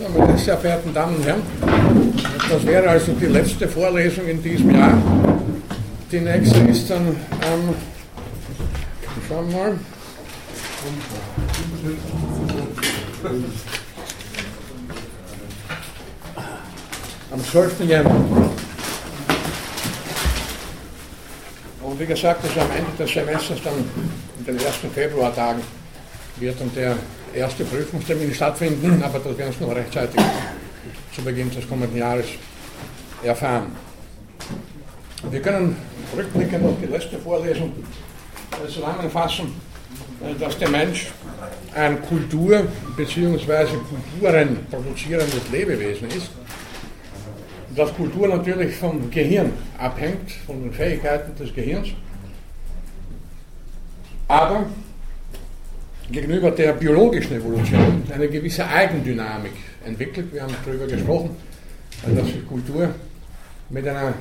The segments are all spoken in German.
So, meine sehr verehrten Damen und Herren, das wäre also die letzte Vorlesung in diesem Jahr. Die nächste ist dann am, schauen wir mal, am 12. Januar. Und wie gesagt, also am Ende des Semesters, dann in den ersten Februartagen, wird dann der erste Prüfungstermin stattfinden, aber das werden Sie noch rechtzeitig zu Beginn des kommenden Jahres erfahren. Wir können rückblickend auf die letzte Vorlesung zusammenfassen, dass der Mensch ein Kultur- bzw. Kulturen produzierendes Lebewesen ist. Dass Kultur natürlich vom Gehirn abhängt, von den Fähigkeiten des Gehirns. Aber gegenüber der biologischen Evolution eine gewisse Eigendynamik entwickelt. Wir haben darüber gesprochen, dass die Kultur mit einer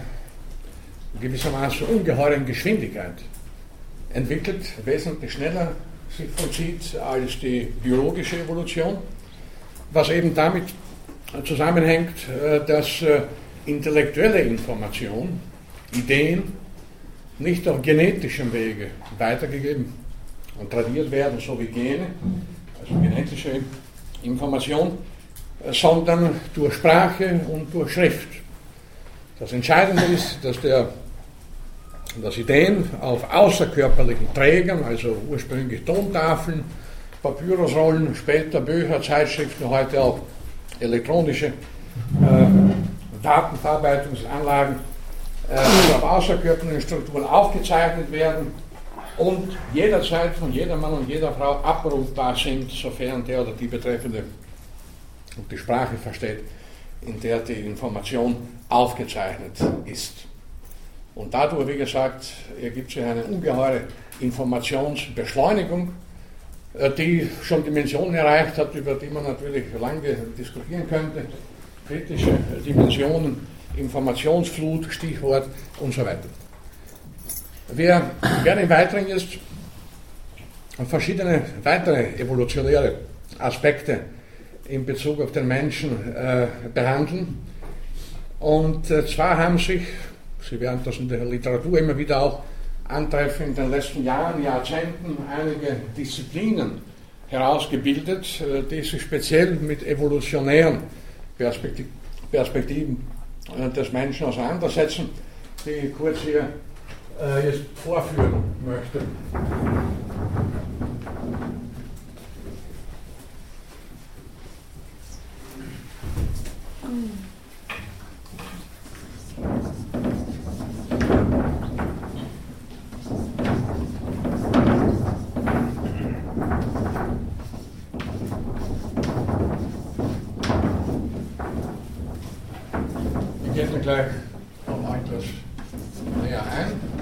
gewissermaßen ungeheuren Geschwindigkeit entwickelt, wesentlich schneller sich vollzieht als die biologische Evolution, was eben damit zusammenhängt, dass intellektuelle Information, Ideen nicht auf genetischem Wege weitergegeben und tradiert werden, so wie Gene, also genetische Information, sondern durch Sprache und durch Schrift. Das Entscheidende ist, dass, der, dass Ideen auf außerkörperlichen Trägern, also ursprünglich Tontafeln, Papyrusrollen, später Bücher, Zeitschriften, heute auch elektronische äh, Datenverarbeitungsanlagen, äh, auf außerkörperlichen Strukturen aufgezeichnet werden und jederzeit von jeder Mann und jeder Frau abrufbar sind, sofern der oder die Betreffende die Sprache versteht, in der die Information aufgezeichnet ist. Und dadurch, wie gesagt, ergibt sich eine ungeheure Informationsbeschleunigung, äh, die schon Dimensionen erreicht hat, über die man natürlich lange diskutieren könnte. Kritische Dimensionen, Informationsflut, Stichwort und so weiter. Wir werden im Weiteren jetzt verschiedene weitere evolutionäre Aspekte in Bezug auf den Menschen äh, behandeln. Und äh, zwar haben sich, Sie werden das in der Literatur immer wieder auch antreffen, in den letzten Jahren, Jahrzehnten einige Disziplinen herausgebildet, äh, die sich speziell mit evolutionären Perspektiv Perspektiven äh, des Menschen auseinandersetzen, die kurz hier äh, jetzt vorführen möchte. Ich gehe da gleich noch etwas näher ein.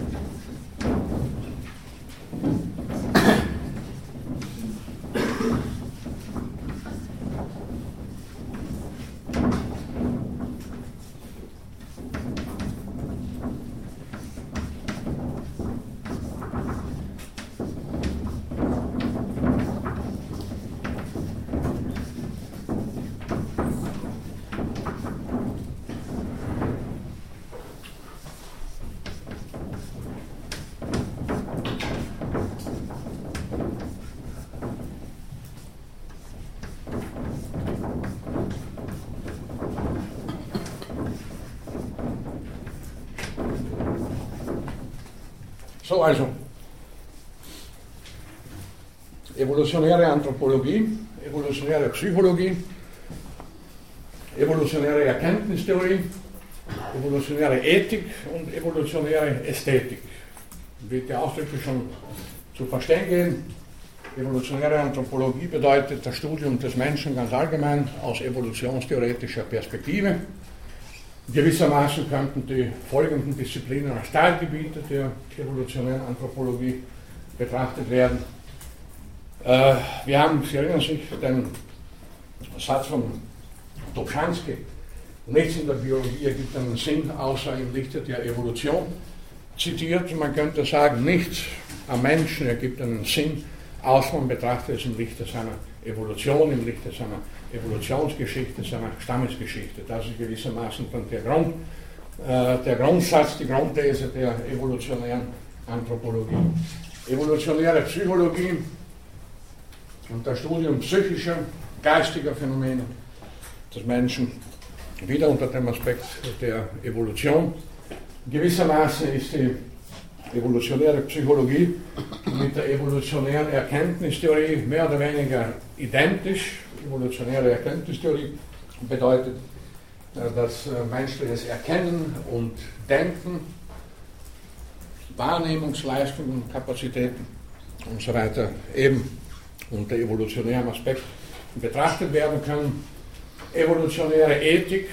So, also, evolutionäre Anthropologie, evolutionäre Psychologie, evolutionäre Erkenntnistheorie, evolutionäre Ethik und evolutionäre Ästhetik. Wird ja ausdrücklich schon zu verstehen gehen. Evolutionäre Anthropologie bedeutet das Studium des Menschen ganz allgemein aus evolutionstheoretischer Perspektive. Gewissermaßen könnten die folgenden Disziplinen als Teilgebiete der evolutionären Anthropologie betrachtet werden. Äh, wir haben, Sie erinnern sich, den Satz von Dobzhansky, nichts in der Biologie ergibt einen Sinn, außer im Lichte der Evolution, zitiert. Man könnte sagen, nichts am Menschen ergibt einen Sinn, außer man betrachtet es im Lichte seiner Evolution im Lichte seiner Evolutionsgeschichte, seiner Stammesgeschichte. Das ist gewissermaßen der, Grund, äh, der Grundsatz, die Grundthese der evolutionären Anthropologie. Evolutionäre Psychologie und das Studium psychischer, geistiger Phänomene des Menschen wieder unter dem Aspekt der Evolution. Gewissermaßen ist die evolutionäre Psychologie mit der evolutionären Erkenntnistheorie mehr oder weniger identisch. Evolutionäre Erkenntnistheorie bedeutet, äh, dass äh, menschliches Erkennen und Denken, Wahrnehmungsleistungen, Kapazitäten und so weiter eben unter evolutionärem Aspekt betrachtet werden können. Evolutionäre Ethik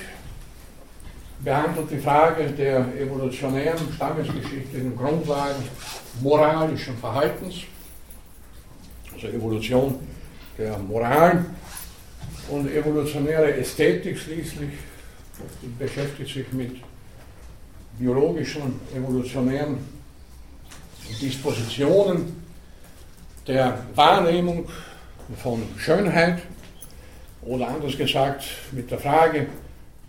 behandelt die Frage der evolutionären stammesgeschichtlichen Grundlagen moralischen Verhaltens, also Evolution der Moral und evolutionäre Ästhetik schließlich beschäftigt sich mit biologischen, evolutionären Dispositionen der Wahrnehmung von Schönheit oder anders gesagt mit der Frage,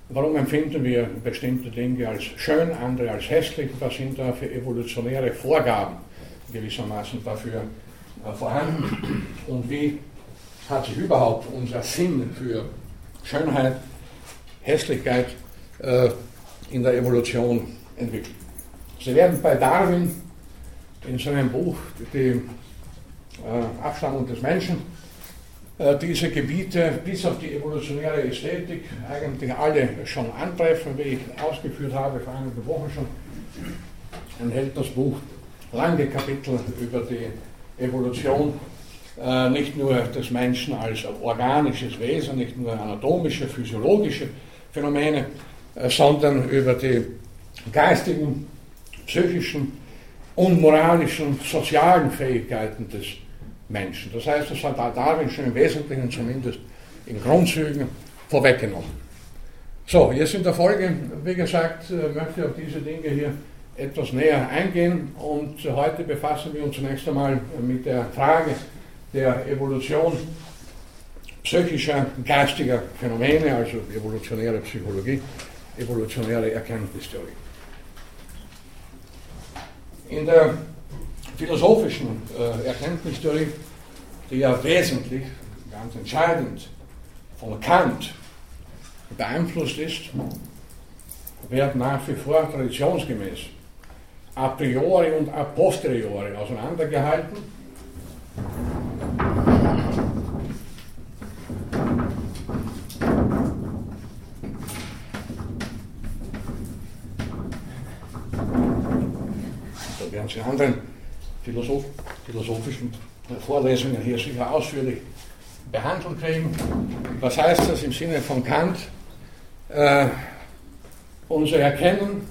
Warum empfinden wir bestimmte Dinge als schön, andere als hässlich? Was sind da für evolutionäre Vorgaben gewissermaßen dafür äh, vorhanden? Und wie hat sich überhaupt unser Sinn für Schönheit, Hässlichkeit äh, in der Evolution entwickelt? Sie werden bei Darwin in seinem Buch Die äh, Abstammung des Menschen diese Gebiete bis auf die evolutionäre Ästhetik eigentlich alle schon antreffen, wie ich ausgeführt habe vor einigen Wochen schon, enthält das Buch lange Kapitel über die Evolution, äh, nicht nur des Menschen als organisches Wesen, nicht nur anatomische, physiologische Phänomene, äh, sondern über die geistigen, psychischen und moralischen, sozialen Fähigkeiten des Menschen. Das heißt, das hat Darwin schon im Wesentlichen zumindest in Grundzügen vorweggenommen. So, jetzt in der Folge, wie gesagt, äh, möchte ich auf diese Dinge hier etwas näher eingehen und heute befassen wir uns zunächst einmal mit der Frage der Evolution psychischer, geistiger Phänomene, also evolutionäre Psychologie, evolutionäre Erkenntnistheorie. In der philosophischen äh, Erkenntnistheorie, die ja wesentlich, ganz entscheidend von Kant beeinflusst ist, wird nach wie vor traditionsgemäß a priori und a posteriori auseinandergehalten. Da werden Sie anderen Philosoph philosophischen Vorlesungen hier sicher ausführlich behandelt kriegen. Was heißt das im Sinne von Kant? Äh, unser Erkennen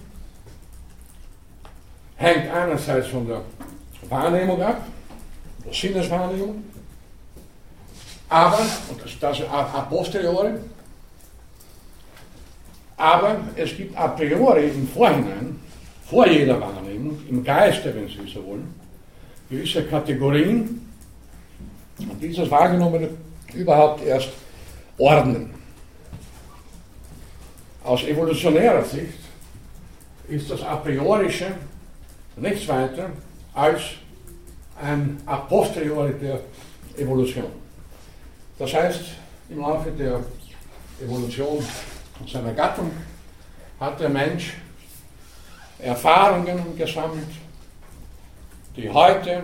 hängt einerseits von der Wahrnehmung ab, der Sinneswahrnehmung, aber, und das, das a posteriori, aber es gibt a priori im Vorhinein, vor jeder Wahrnehmung, im Geiste, wenn Sie so wollen, gewisse Kategorien und dieses Wahrgenommene überhaupt erst ordnen. Aus evolutionärer Sicht ist das a priorische nichts weiter als ein a posteriori der Evolution. Das heißt, im Laufe der Evolution seiner Gattung hat der Mensch Erfahrungen gesammelt, die heute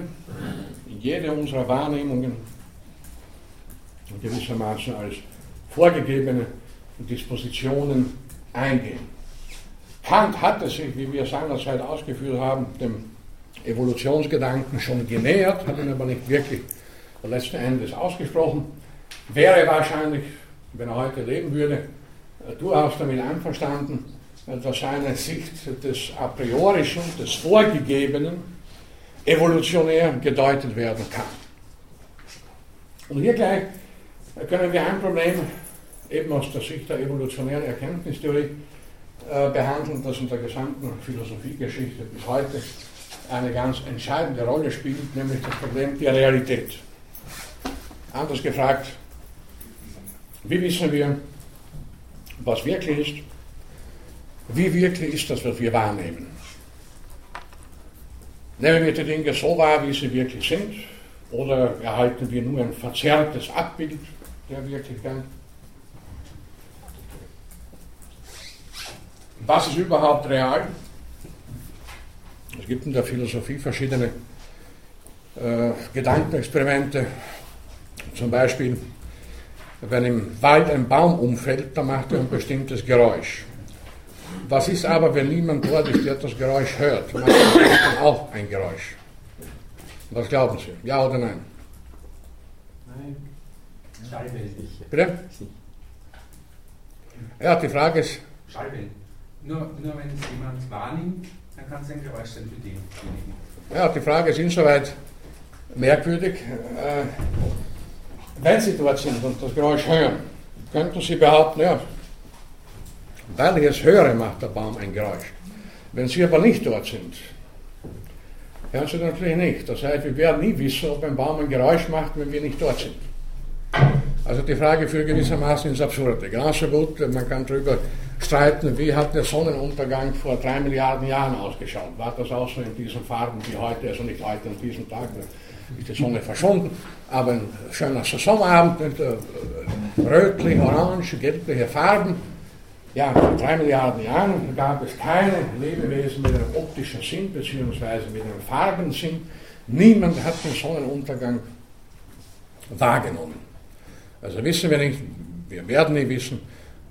in jede unserer Wahrnehmungen gewissermaßen als vorgegebene Dispositionen eingehen. Kant hatte sich, wie wir seinerzeit ausgeführt haben, dem Evolutionsgedanken schon genähert, hat ihn aber nicht wirklich letzten Endes ausgesprochen, wäre wahrscheinlich, wenn er heute leben würde, durchaus damit einverstanden, dass seine Sicht des a priorischen, des Vorgegebenen, evolutionär gedeutet werden kann. Und hier gleich können wir ein Problem eben aus der Sicht der evolutionären Erkenntnistheorie äh, behandeln, das in der gesamten Philosophiegeschichte bis heute eine ganz entscheidende Rolle spielt, nämlich das Problem der Realität. Anders gefragt, Wie wissen wir, was wirklich ist? Wie wirklich ist das, was wir wahrnehmen? Nehmen wir die Dinge so wahr, wie sie wirklich sind? Oder erhalten wir nur ein verzerrtes Abbild der Wirklichkeit? Was ist überhaupt real? Es gibt in der Philosophie verschiedene äh, Gedankenexperimente. Zum Beispiel, wenn im Wald ein Baum umfällt, dann macht er ein bestimmtes Geräusch. Was ist aber, wenn niemand dort ist, der das Geräusch hört? Er dann auch ein Geräusch? Was glauben Sie? Ja oder nein? Nein. Schallwellen. Bitte? Ja, die Frage ist. Schallwellen. Nur, nur wenn es jemand wahrnimmt, dann kann es ein Geräusch sein für den. Ja, die Frage ist insoweit merkwürdig. Äh, wenn Sie dort sind und das Geräusch hören, könnten Sie behaupten, ja, weil ich es höre, macht der Baum ein Geräusch. Wenn Sie aber nicht dort sind, hören Sie natürlich nicht. Das heißt, wir werden nie wissen, ob ein Baum ein Geräusch macht, wenn wir nicht dort sind. Also die Frage führt gewissermaßen ins Absurde. Genauso gut, man kann darüber streiten, wie hat der Sonnenuntergang vor drei Milliarden Jahren ausgeschaut. War das auch so in diesen Farben wie heute, also nicht heute an diesem Tag, ist die Sonne verschwunden, aber ein schöner Saisonabend mit äh, rötlich, orange, gelbliche Farben. Ja, vor drei Milliarden Jahren gab es keine Lebewesen mit einem optischen Sinn, beziehungsweise mit einem Farbensinn. Niemand hat den Sonnenuntergang wahrgenommen. Also wissen wir nicht, wir werden nicht wissen,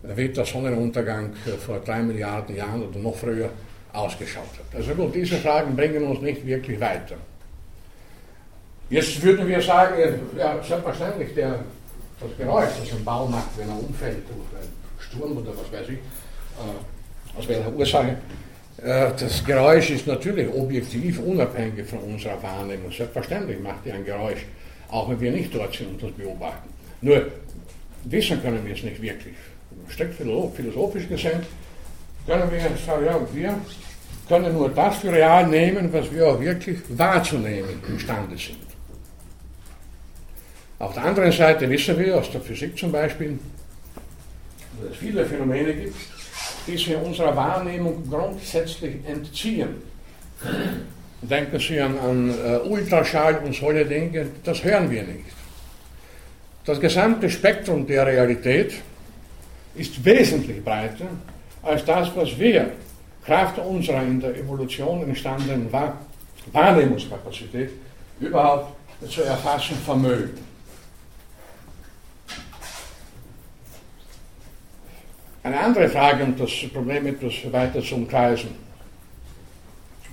wie der Sonnenuntergang vor drei Milliarden Jahren oder noch früher ausgeschaut hat. Also gut, diese Fragen bringen uns nicht wirklich weiter. Jetzt würden wir sagen, ja, selbstverständlich, der, das Geräusch, das ein Baum macht, wenn er umfällt durch einen Sturm oder was weiß ich, äh, aus welcher Ursache, äh, das Geräusch ist natürlich objektiv unabhängig von unserer Wahrnehmung. Selbstverständlich macht er ein Geräusch, auch wenn wir nicht dort sind und das beobachten. Nur wissen können wir es nicht wirklich. Strikt philosophisch gesehen können wir sagen, ja, wir können nur das für real nehmen, was wir auch wirklich wahrzunehmen imstande sind. Auf der anderen Seite wissen wir aus der Physik zum Beispiel, viele Phänomene gibt, die sich unserer Wahrnehmung grundsätzlich entziehen. Denken Sie an, an uh, Ultraschall und solche Dinge, das hören wir nicht. Das gesamte Spektrum der Realität ist wesentlich breiter als das, was wir Kraft unserer in der Evolution entstandenen Wahrnehmungskapazität überhaupt zu erfassen vermögen. Eine andere Frage, um das Problem etwas weiter zu umkreisen.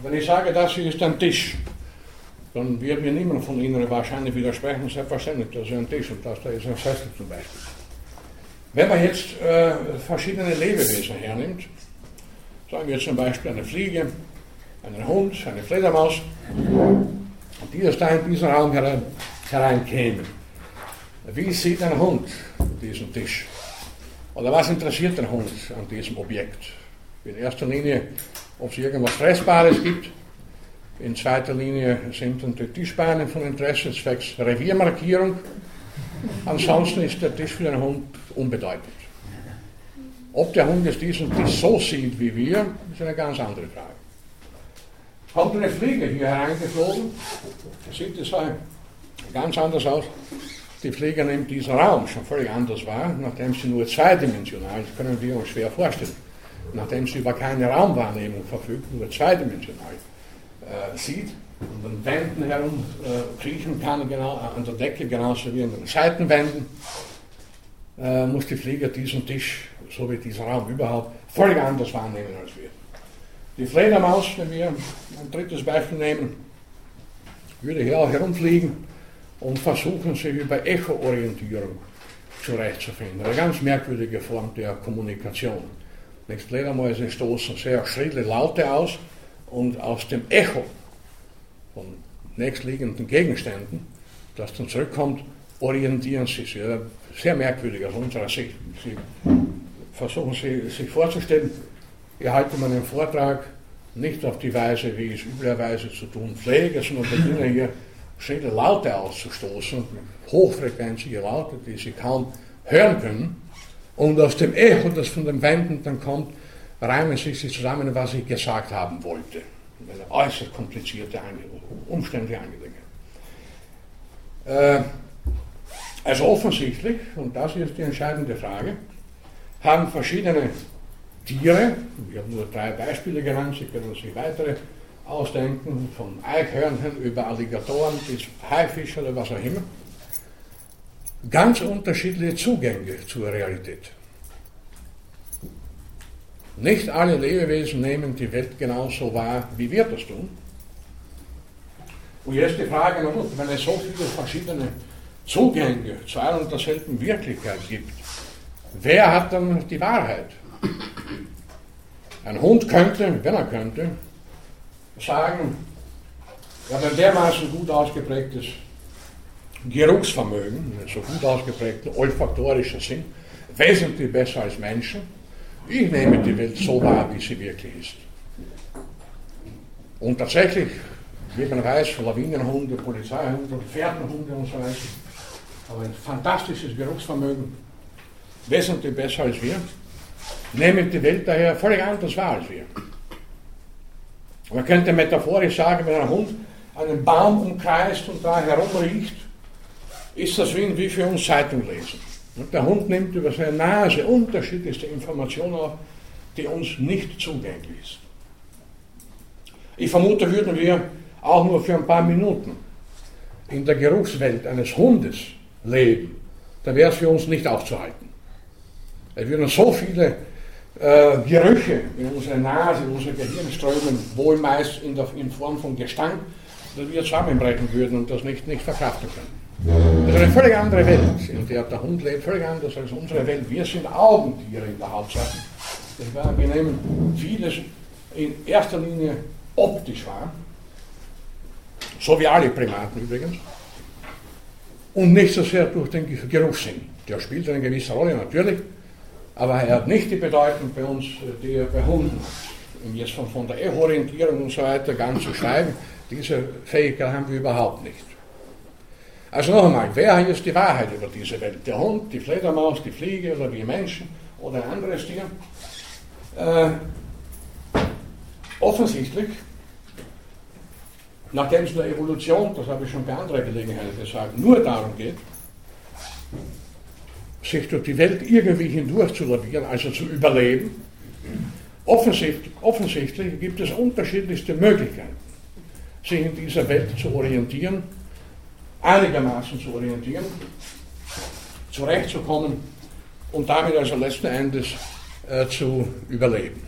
Wenn ich sage, das hier ist ein Tisch, dann wird mir niemand von Ihnen wahrscheinlich widersprechen, selbstverständlich, das ist ein Tisch und das da ist ein Sessel zum Beispiel. Wenn man jetzt äh, verschiedene Lebewesen hernimmt, sagen wir zum Beispiel eine Fliege, einen Hund, eine Fledermaus, die jetzt da in diesen Raum herein, hereinkämen, wie sieht ein Hund diesen Tisch? Oder was interessiert den Hund an diesem Objekt? In erster Linie, ob es irgendwas Fressbares gibt. In zweiter Linie sind dann die Tischbeine von Interesse zwecks Reviermarkierung. Ansonsten ist der Tisch für den Hund unbedeutend. Ob der Hund jetzt diesen Tisch so sieht wie wir, ist eine ganz andere Frage. Kommt eine Fliege hier hereingeflogen, sieht es ganz anders aus. Die Fliege nimmt diesen Raum schon völlig anders wahr, nachdem sie nur zweidimensional, das können wir uns schwer vorstellen, nachdem sie über keine Raumwahrnehmung verfügt, nur zweidimensional äh, sieht und an Wänden herum äh, kriechen kann, genau, an der Decke genauso wie an den Seitenwänden, äh, muss die Fliege diesen Tisch, so wie dieser Raum überhaupt, völlig anders wahrnehmen als wir. Die Fledermaus, wenn wir ein drittes Beispiel nehmen, würde hier auch herumfliegen und versuchen sich über Echo-Orientierung zurechtzufinden. Eine ganz merkwürdige Form der Kommunikation. Nächst Fledermäuse stoßen sehr schrille Laute aus und aus dem Echo von nächstliegenden Gegenständen, das dann zurückkommt, orientieren sie sich. Sehr merkwürdig aus unserer Sicht. Sie versuchen sie, sich vorzustellen, ich halte meinen Vortrag nicht auf die Weise, wie ich es üblicherweise zu tun pflege, sondern beginne hier schrille Laute auszustoßen, hochfrequenzige Laute, die Sie kaum hören können. Und aus dem Echo, das von den Wänden dann kommt, reimen sich sie zusammen, was ich gesagt haben wollte. Eine äußerst komplizierte umständliche Angelegenheit. Äh, also offensichtlich, und das ist die entscheidende Frage, haben verschiedene Tiere, ich habe nur drei Beispiele genannt, Sie können sich weitere ausdenken, von Eichhörnchen über Alligatoren bis Haifische oder was auch immer, ganz unterschiedliche Zugänge zur Realität. Nicht alle Lebewesen nehmen die Welt genauso wahr, wie wir das tun. Und jetzt die Frage, wenn es so viele verschiedene Zugänge zu einer und derselben Wirklichkeit gibt, wer hat dann die Wahrheit? Ein Hund könnte, wenn er könnte, sagen, ja, wenn dermaßen gut ausgeprägtes Geruchsvermögen, so gut ausgeprägter olfaktorischer Sinn, wesentlich besser als Menschen. Ich nehme die Welt so wahr, wie sie wirklich ist. Und tatsächlich, wie man weiß, Lawinenhunde, Polizeihunde, Pferdenhunde und so weiter, haben ein fantastisches Geruchsvermögen, wesentlich besser als wir, nehmen die Welt daher völlig anders wahr als wir. Man könnte metaphorisch sagen, wenn ein Hund einen Baum umkreist und da herumriecht, ist das wie, für uns Zeitung lesen. Und der Hund nimmt über seine Nase unterschiedlichste Informationen auf, die uns nicht zugänglich ist. Ich vermute, würden wir auch nur für ein paar Minuten in der Geruchswelt eines Hundes leben, dann wäre es für uns nicht aufzuhalten. Es würden so viele äh, Gerüche in unsere Nase, in unser Gehirn strömen, wohl meist in, der, in Form von Gestank, dass wir zusammenbrechen würden und das nicht, nicht verkraften können. Das ist eine völlig andere Welt, in der der Hund lebt, völlig anders als unsere Welt. Wir sind Augentiere in der Hauptsache. Wir nehmen vieles in erster Linie optisch wahr, so wie alle Primaten übrigens, und nicht so sehr durch den Geruchssinn. Der spielt eine gewisse Rolle natürlich, aber er hat nicht die Bedeutung bei uns, die er bei Hunden hat. Um jetzt von, von der Echo-Orientierung und so weiter ganz zu schreiben, diese Fähigkeit haben wir überhaupt nicht. Also noch einmal, wer hat jetzt die Wahrheit über diese Welt? Der Hund, die Fledermaus, die Fliege oder wir Menschen oder ein anderes Tier? Äh, offensichtlich, nachdem es in der Evolution, das habe ich schon bei anderer Gelegenheit gesagt, nur darum geht, sich durch die Welt irgendwie hindurch zu lavieren, also zu überleben. Offensichtlich, offensichtlich gibt es unterschiedlichste Möglichkeiten, sich in dieser Welt zu orientieren, einigermaßen zu orientieren, zurechtzukommen und damit also letzten Endes äh, zu überleben.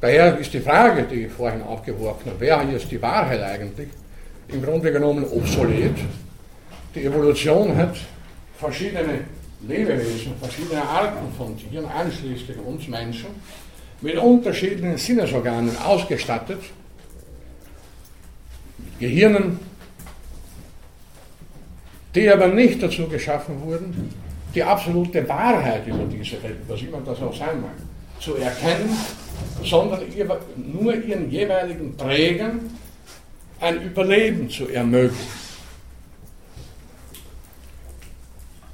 Daher ist die Frage, die ich vorhin aufgeworfen habe, wer ist die Wahrheit eigentlich, im Grunde genommen obsolet. Die Evolution hat verschiedene Lebewesen, verschiedene Arten von Tieren, einschließlich uns Menschen, mit unterschiedlichen Sinnesorganen ausgestattet, mit Gehirnen, die aber nicht dazu geschaffen wurden, die absolute Wahrheit über diese Welt, was immer das auch sein mag, zu erkennen, sondern nur ihren jeweiligen Trägern ein Überleben zu ermöglichen.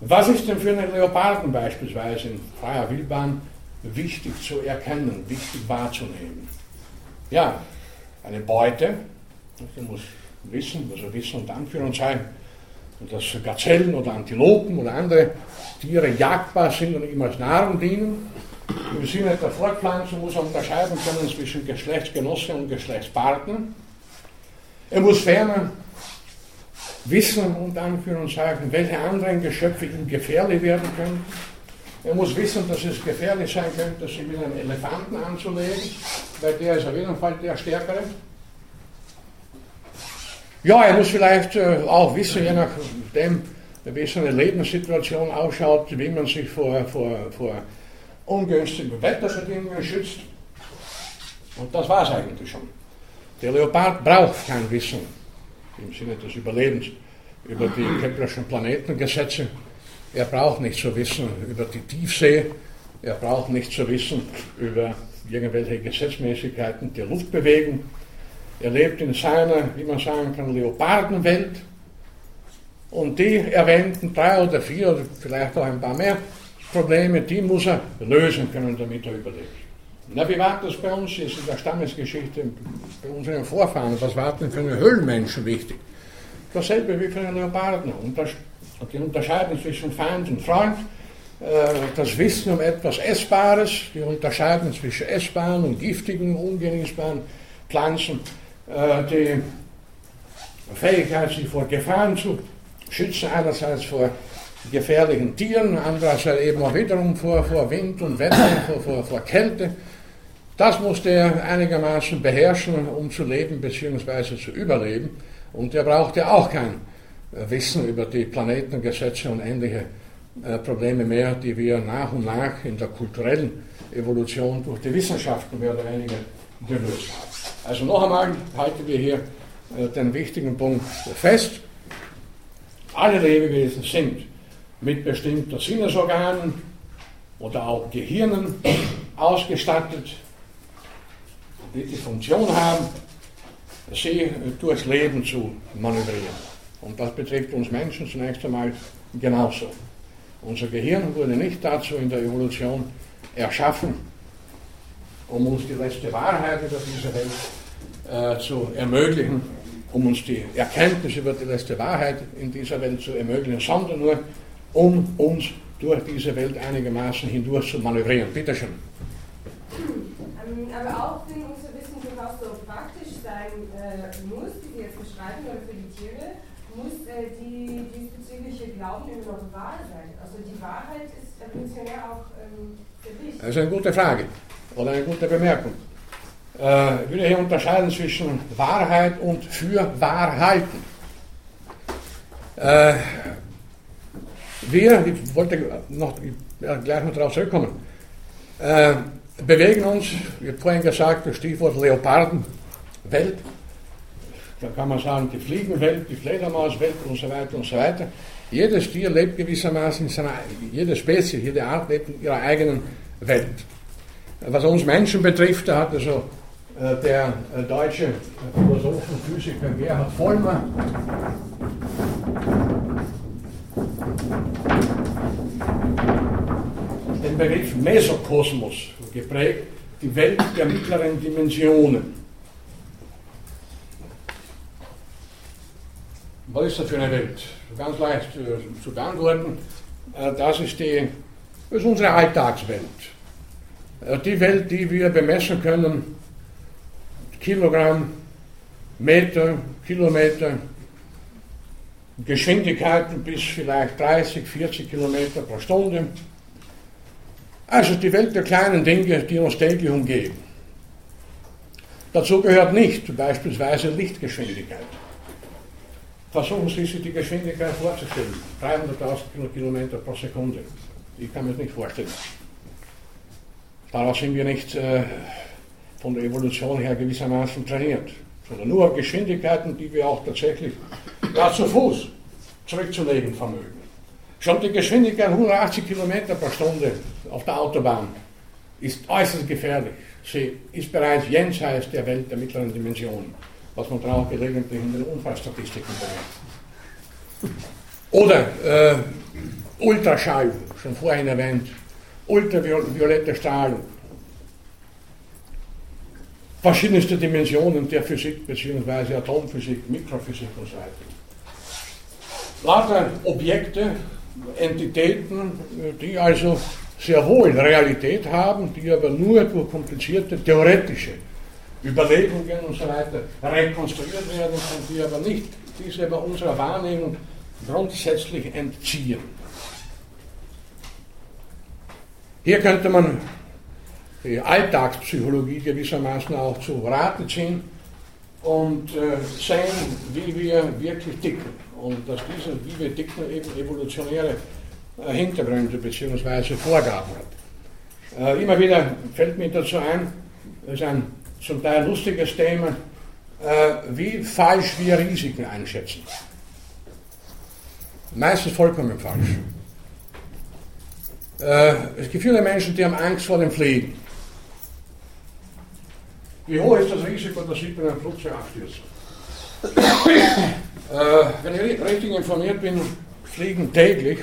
Was ist denn für einen Leoparden beispielsweise in freier Wildbahn wichtig zu erkennen, wichtig wahrzunehmen? Ja, eine Beute, die muss wissen, also Wissen und Anführungszeichen, dass Gazellen oder Antilopen oder andere Tiere jagdbar sind und ihm als Nahrung dienen. Im Sinne der Fortpflanzung muss er unterscheiden können zwischen Geschlechtsgenossen und Geschlechtspartnern. Er muss ferner wissen, unter Anführungszeichen, welche anderen Geschöpfe ihm gefährlich werden könnten. Er muss wissen, dass es gefährlich sein könnte, sich mit einem Elefanten anzulegen, weil der ist auf jeden Fall der Stärkere. Ja, er muss vielleicht äh, auch wissen, je nachdem, wie seine Lebenssituation ausschaut, wie man sich vor, vor, vor ungünstigen Wetterbedingungen schützt. Und das war es eigentlich schon. Der Leopard braucht kein Wissen im Sinne des Überlebens über die Keplerschen Planetengesetze. Er braucht nicht zu wissen über die Tiefsee, er braucht nicht zu wissen über irgendwelche Gesetzmäßigkeiten der Luftbewegung. Er lebt in seiner, wie man sagen kann, Leopardenwelt. Und die erwähnten drei oder vier oder vielleicht auch ein paar mehr Probleme, die muss er lösen können, damit er überlebt. Na, wie war das bei uns jetzt in der Stammesgeschichte, bei unseren Vorfahren? Was war denn für einen Höhlenmenschen wichtig? Dasselbe wie für einen Leoparden. Die Unterscheidung zwischen Feind und Freund, äh, das Wissen um etwas Essbares, die Unterscheidung zwischen essbaren und giftigen, ungenießbaren Pflanzen, äh, die Fähigkeit, sich vor Gefahren zu schützen, einerseits vor gefährlichen Tieren, andererseits eben auch wiederum vor, vor Wind und Wetter, vor, vor, vor Kälte. Das musste er einigermaßen beherrschen, um zu leben bzw. zu überleben. Und er brauchte auch kein äh, Wissen über die Planetengesetze und ähnliche äh, Probleme mehr, die wir nach und nach in der kulturellen Evolution durch die Wissenschaften mehr oder weniger gelöst haben. Also noch einmal halten wir hier äh, den wichtigen Punkt fest. Alle Lebewesen sind mit bestimmten Sinnesorganen oder auch Gehirnen ausgestattet, die Funktion haben, sie durchs Leben zu manövrieren. Und das betrifft uns Menschen zunächst einmal genauso. Unser Gehirn wurde nicht dazu in der Evolution erschaffen, um uns die letzte Wahrheit über diese Welt äh, zu ermöglichen, um uns die Erkenntnis über die letzte Wahrheit in dieser Welt zu ermöglichen, sondern nur um uns durch diese Welt einigermaßen hindurch zu manövrieren. Bitte schön. Ähm, aber auch wenn unser Wissen durchaus so praktisch sein äh, muss, wie Sie jetzt beschreiben, oder für die Tiere, muss äh, die diesbezügliche Glauben immer noch wahr sein. Also die Wahrheit ist evolutionär auch ähm, sehr wichtig. Das ist eine gute Frage oder eine gute Bemerkung. Äh, ich würde hier unterscheiden zwischen Wahrheit und für Wahrhalten. Äh, wir, ich wollte noch gleich noch darauf zurückkommen, bewegen uns, habe vorhin gesagt, das Stichwort Leopardenwelt, da kann man sagen, die Fliegenwelt, die Fledermauswelt und so weiter und so weiter. Jedes Tier lebt gewissermaßen in seiner, jede Spezies, jede Art lebt in ihrer eigenen Welt. Was uns Menschen betrifft, da hat also äh, der äh, deutsche Philosoph und Physiker Gerhard Vollmer den Begriff Mesokosmos geprägt, die Welt der mittleren Dimensionen. Was ist das für eine Welt? Ganz leicht äh, zu beantworten. Äh, das ist, die, das ist unsere Alltagswelt. Äh, die Welt, die wir bemessen können, Kilogramm, Meter, Kilometer, Geschwindigkeiten bis vielleicht 30, 40 Kilometer pro Stunde. Also die Welt der kleinen Dinge, die uns täglich umgeben. Dazu gehört nicht beispielsweise Lichtgeschwindigkeit. Versuchen Sie sich die Geschwindigkeit vorzustellen. 300.000 Kilometer pro Sekunde. Ich kann mir das nicht vorstellen. Daraus sind wir nicht äh, von der Evolution her gewissermaßen trainiert, sondern nur Geschwindigkeiten, die wir auch tatsächlich ja, zu Fuß zurückzulegen vermögen. Schon die Geschwindigkeit 180 Kilometer pro Stunde auf der Autobahn ist äußerst gefährlich. Sie ist bereits jenseits der Welt der mittleren Dimensionen, was man dann auch gelegentlich in den Unfallstatistiken bemerkt. Oder äh, Ultraschall, schon vorhin erwähnt, ultraviolette Strahlung, verschiedenste Dimensionen der Physik bzw. Atomphysik, Mikrophysik und so weiter. Lauter Objekte, Entitäten, die also sehr wohl Realität haben, die aber nur durch komplizierte theoretische Überlegungen und so weiter rekonstruiert werden und die aber nicht diese bei unserer Wahrnehmung grundsätzlich entziehen. Hier könnte man die Alltagspsychologie gewissermaßen auch zu Rate ziehen und äh, sehen, wie wir wirklich ticken. Und dass diese, wir ticken, eben evolutionäre äh, Hintergründe bzw. Vorgaben hat. Äh, immer wieder fällt mir dazu ein, das ist ein zum Teil lustiges Thema, äh, wie falsch wir Risiken einschätzen. Meistens vollkommen falsch. Äh, es gibt viele Menschen, die haben Angst vor dem Fliegen. Wie hoch ist das Risiko, dass Sie bei einem Flugzeug abstürzen? Äh, wenn ich richtig informiert bin, fliegen täglich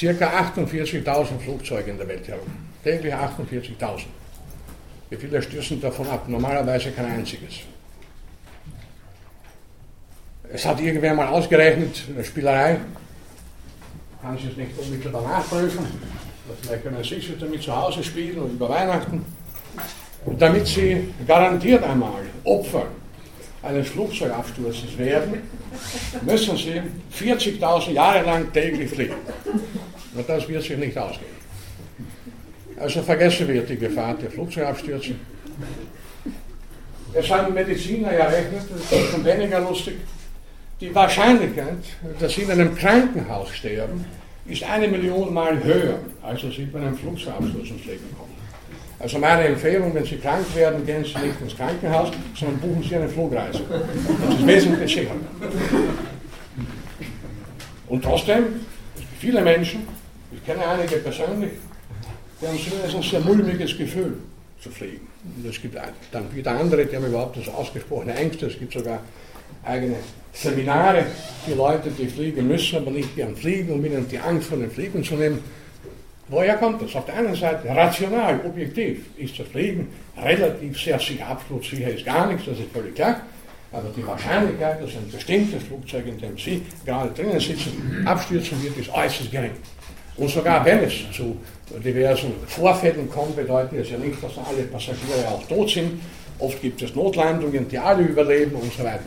ca. 48.000 Flugzeuge in der Welt herum. Täglich 48.000. Wie viele stürzen davon ab? Normalerweise kein einziges. Es hat irgendwer mal ausgerechnet, eine Spielerei, kann ich es nicht unmittelbar nachprüfen. Vielleicht können Sie sich damit zu Hause spielen und über Weihnachten. Damit Sie garantiert einmal Opfer eines Flugzeugabsturzes werden, müssen Sie 40.000 Jahre lang täglich fliegen. Und das wird sich nicht ausgehen. Also vergessen wir die Gefahr der Flugzeugabstürze. Es haben Mediziner errechnet, das ist schon weniger lustig, die Wahrscheinlichkeit, dass sie in einem Krankenhaus sterben, ist eine Million Mal höher, als dass sie bei einem Flugzeugabsturz ums Leben kommen. Also meine Empfehlung, wenn Sie krank werden, gehen Sie nicht ins Krankenhaus, sondern buchen Sie eine Flugreise. Das ist wesentlich sicherer. Und trotzdem, viele Menschen, ich kenne einige persönlich, die haben zumindest ein sehr mulmiges Gefühl zu fliegen. Und es gibt dann wieder andere, die haben überhaupt das ausgesprochene Ängste. Es gibt sogar eigene Seminare für Leute, die fliegen müssen, aber nicht gern fliegen, um ihnen die Angst vor dem Fliegen zu nehmen. Woher kommt das? Auf der einen Seite rational, objektiv ist das Fliegen relativ sehr sicher, absolut sicher ist gar nichts, das ist völlig klar. Aber die Wahrscheinlichkeit, dass ein bestimmtes Flugzeug, in dem Sie gerade drinnen sitzen, abstürzen wird, ist äußerst gering. Und sogar wenn es zu diversen Vorfällen kommt, bedeutet es ja nicht, dass alle Passagiere auch tot sind. Oft gibt es Notlandungen, die alle überleben und so weiter.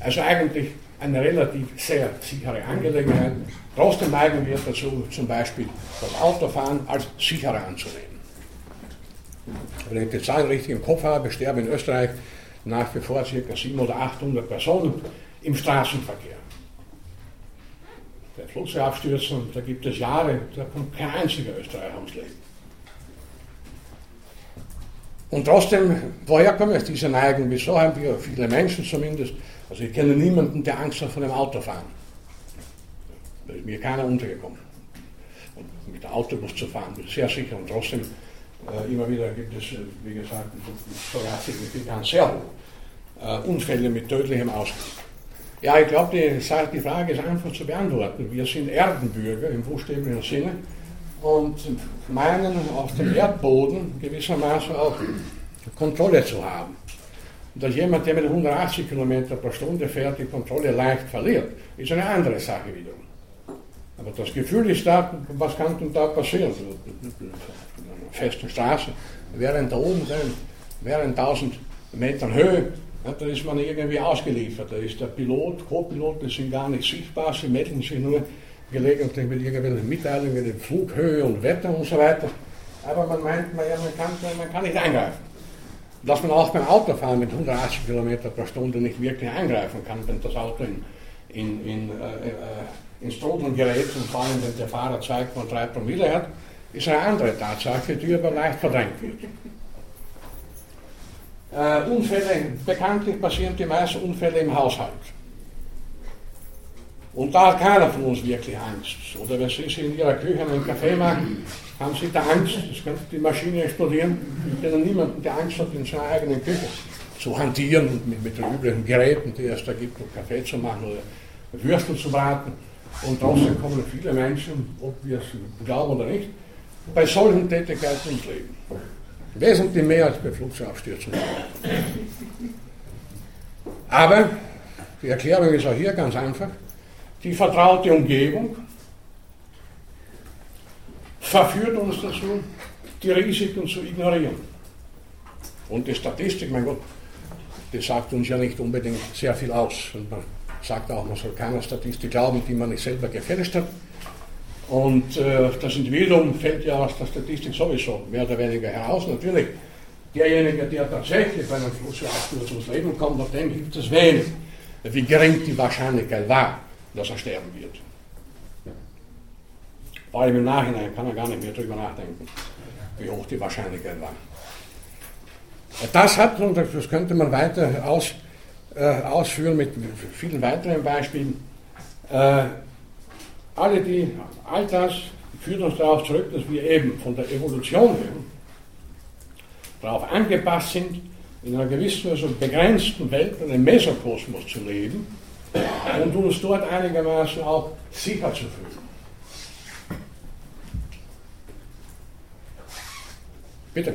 Also eigentlich eine relativ sehr sichere Angelegenheit. Trotzdem neigen wir dazu, zum Beispiel das Autofahren als sicherer anzunehmen. Wenn ich die Zahlen richtig im Kopf habe, sterben in Österreich nach wie vor ca. 700 oder 800 Personen im Straßenverkehr. Der Flugzeugabstürzen, da gibt es Jahre, da kommt kein einziger Österreicher ums Leben. Und trotzdem, woher kommt jetzt diese Neigung? Wieso haben wir viele Menschen zumindest also ich kenne niemanden, der Angst hat vor dem Autofahren. Da ist mir keiner untergekommen. Und mit dem Autobus zu fahren, ist sehr sicher. Und trotzdem, äh, immer wieder gibt es, äh, wie gesagt, sogar signifikant sehr hoch. Äh, Unfälle mit tödlichem Ausgang. Ja, ich glaube, die, die Frage ist einfach zu beantworten. Wir sind Erdenbürger im buchstäblichen Sinne und meinen auf dem Erdboden gewissermaßen auch Kontrolle zu haben. Dass jemand, der mit 180 km pro Stunde fährt, die Kontrolle leicht verliert, ist eine andere Sache wiederum. Aber das Gefühl ist da, was kann denn da passieren? Eine feste Straße, während da oben, während 1000 Metern Höhe, da ist man irgendwie ausgeliefert. Da ist der Pilot, Co-Pilot, die sind gar nicht sichtbar, sie melden sich nur gelegentlich mit irgendwelchen Mitteilungen in Flughöhe und Wetter und so weiter. Aber man meint, man, kann, man kann nicht eingreifen dass man auch beim Autofahren mit 180 km pro Stunde nicht wirklich eingreifen kann, wenn das Auto in, in, in, äh, äh, ins Trudeln gerät und vor allem, wenn der Fahrer 2,3 Promille hat, ist eine andere Tatsache, die aber leicht verdrängt wird. Äh, Unfälle, bekanntlich passieren die meisten Unfälle im Haushalt. Und da hat keiner von uns wirklich Angst. Oder wenn Sie in Ihrer Küche einen Kaffee machen, haben Sie da Angst, es könnte die Maschine explodieren. Ich kenne niemanden, der Angst hat, in seiner eigenen Küche zu hantieren und mit, mit den üblichen Geräten, die es da gibt, um Kaffee zu machen oder Würstel zu braten. Und trotzdem kommen viele Menschen, ob wir es glauben oder nicht, bei solchen Tätigkeiten ums Leben. Wesentlich mehr als bei Flugzeugabstürzen. Aber die Erklärung ist auch hier ganz einfach. Die vertraute Umgebung verführt uns dazu, die Risiken zu ignorieren. Und die Statistik, mein Gott, die sagt uns ja nicht unbedingt sehr viel aus. Und man sagt auch, man soll keiner Statistik glauben, die man nicht selber gefälscht hat. Und äh, das Individuum fällt ja aus der Statistik sowieso mehr oder weniger heraus. Natürlich, derjenige, der tatsächlich bei einem Flussabsturz ums Leben kommt, auf dem hilft es wenig, wie gering die Wahrscheinlichkeit war, dass er sterben wird. Vor allem im Nachhinein kann er gar nicht mehr darüber nachdenken, wie hoch die Wahrscheinlichkeit war. Das hat, und das könnte man weiter aus, äh, ausführen mit vielen weiteren Beispielen, äh, alle die, all das führt uns darauf zurück, dass wir eben von der Evolution her darauf angepasst sind, in einer gewissen, also begrenzten Welt, einem Mesokosmos zu leben und uns dort einigermaßen auch sicher zu fühlen. Bitte.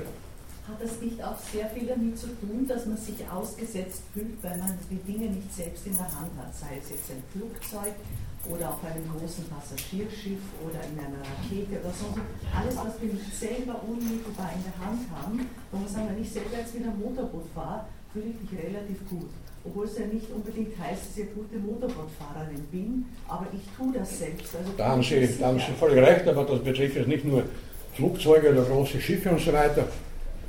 Hat das nicht auch sehr viel damit zu tun, dass man sich ausgesetzt fühlt, weil man die Dinge nicht selbst in der Hand hat, sei es jetzt ein Flugzeug oder auf einem großen Passagierschiff oder in einer Rakete oder so. Alles, was wir nicht selber unmittelbar in der Hand haben, wo man sagen, wenn ich selber jetzt mit einem Motorboot fahre, fühle ich mich relativ gut. Obwohl es ja nicht unbedingt heißt, dass ich eine gute Motorbootfahrerin bin, aber ich tue das selbst. Also da, haben Sie, da haben Sie voll recht, aber das betrifft jetzt nicht nur Flugzeuge oder große Schiffe und so weiter.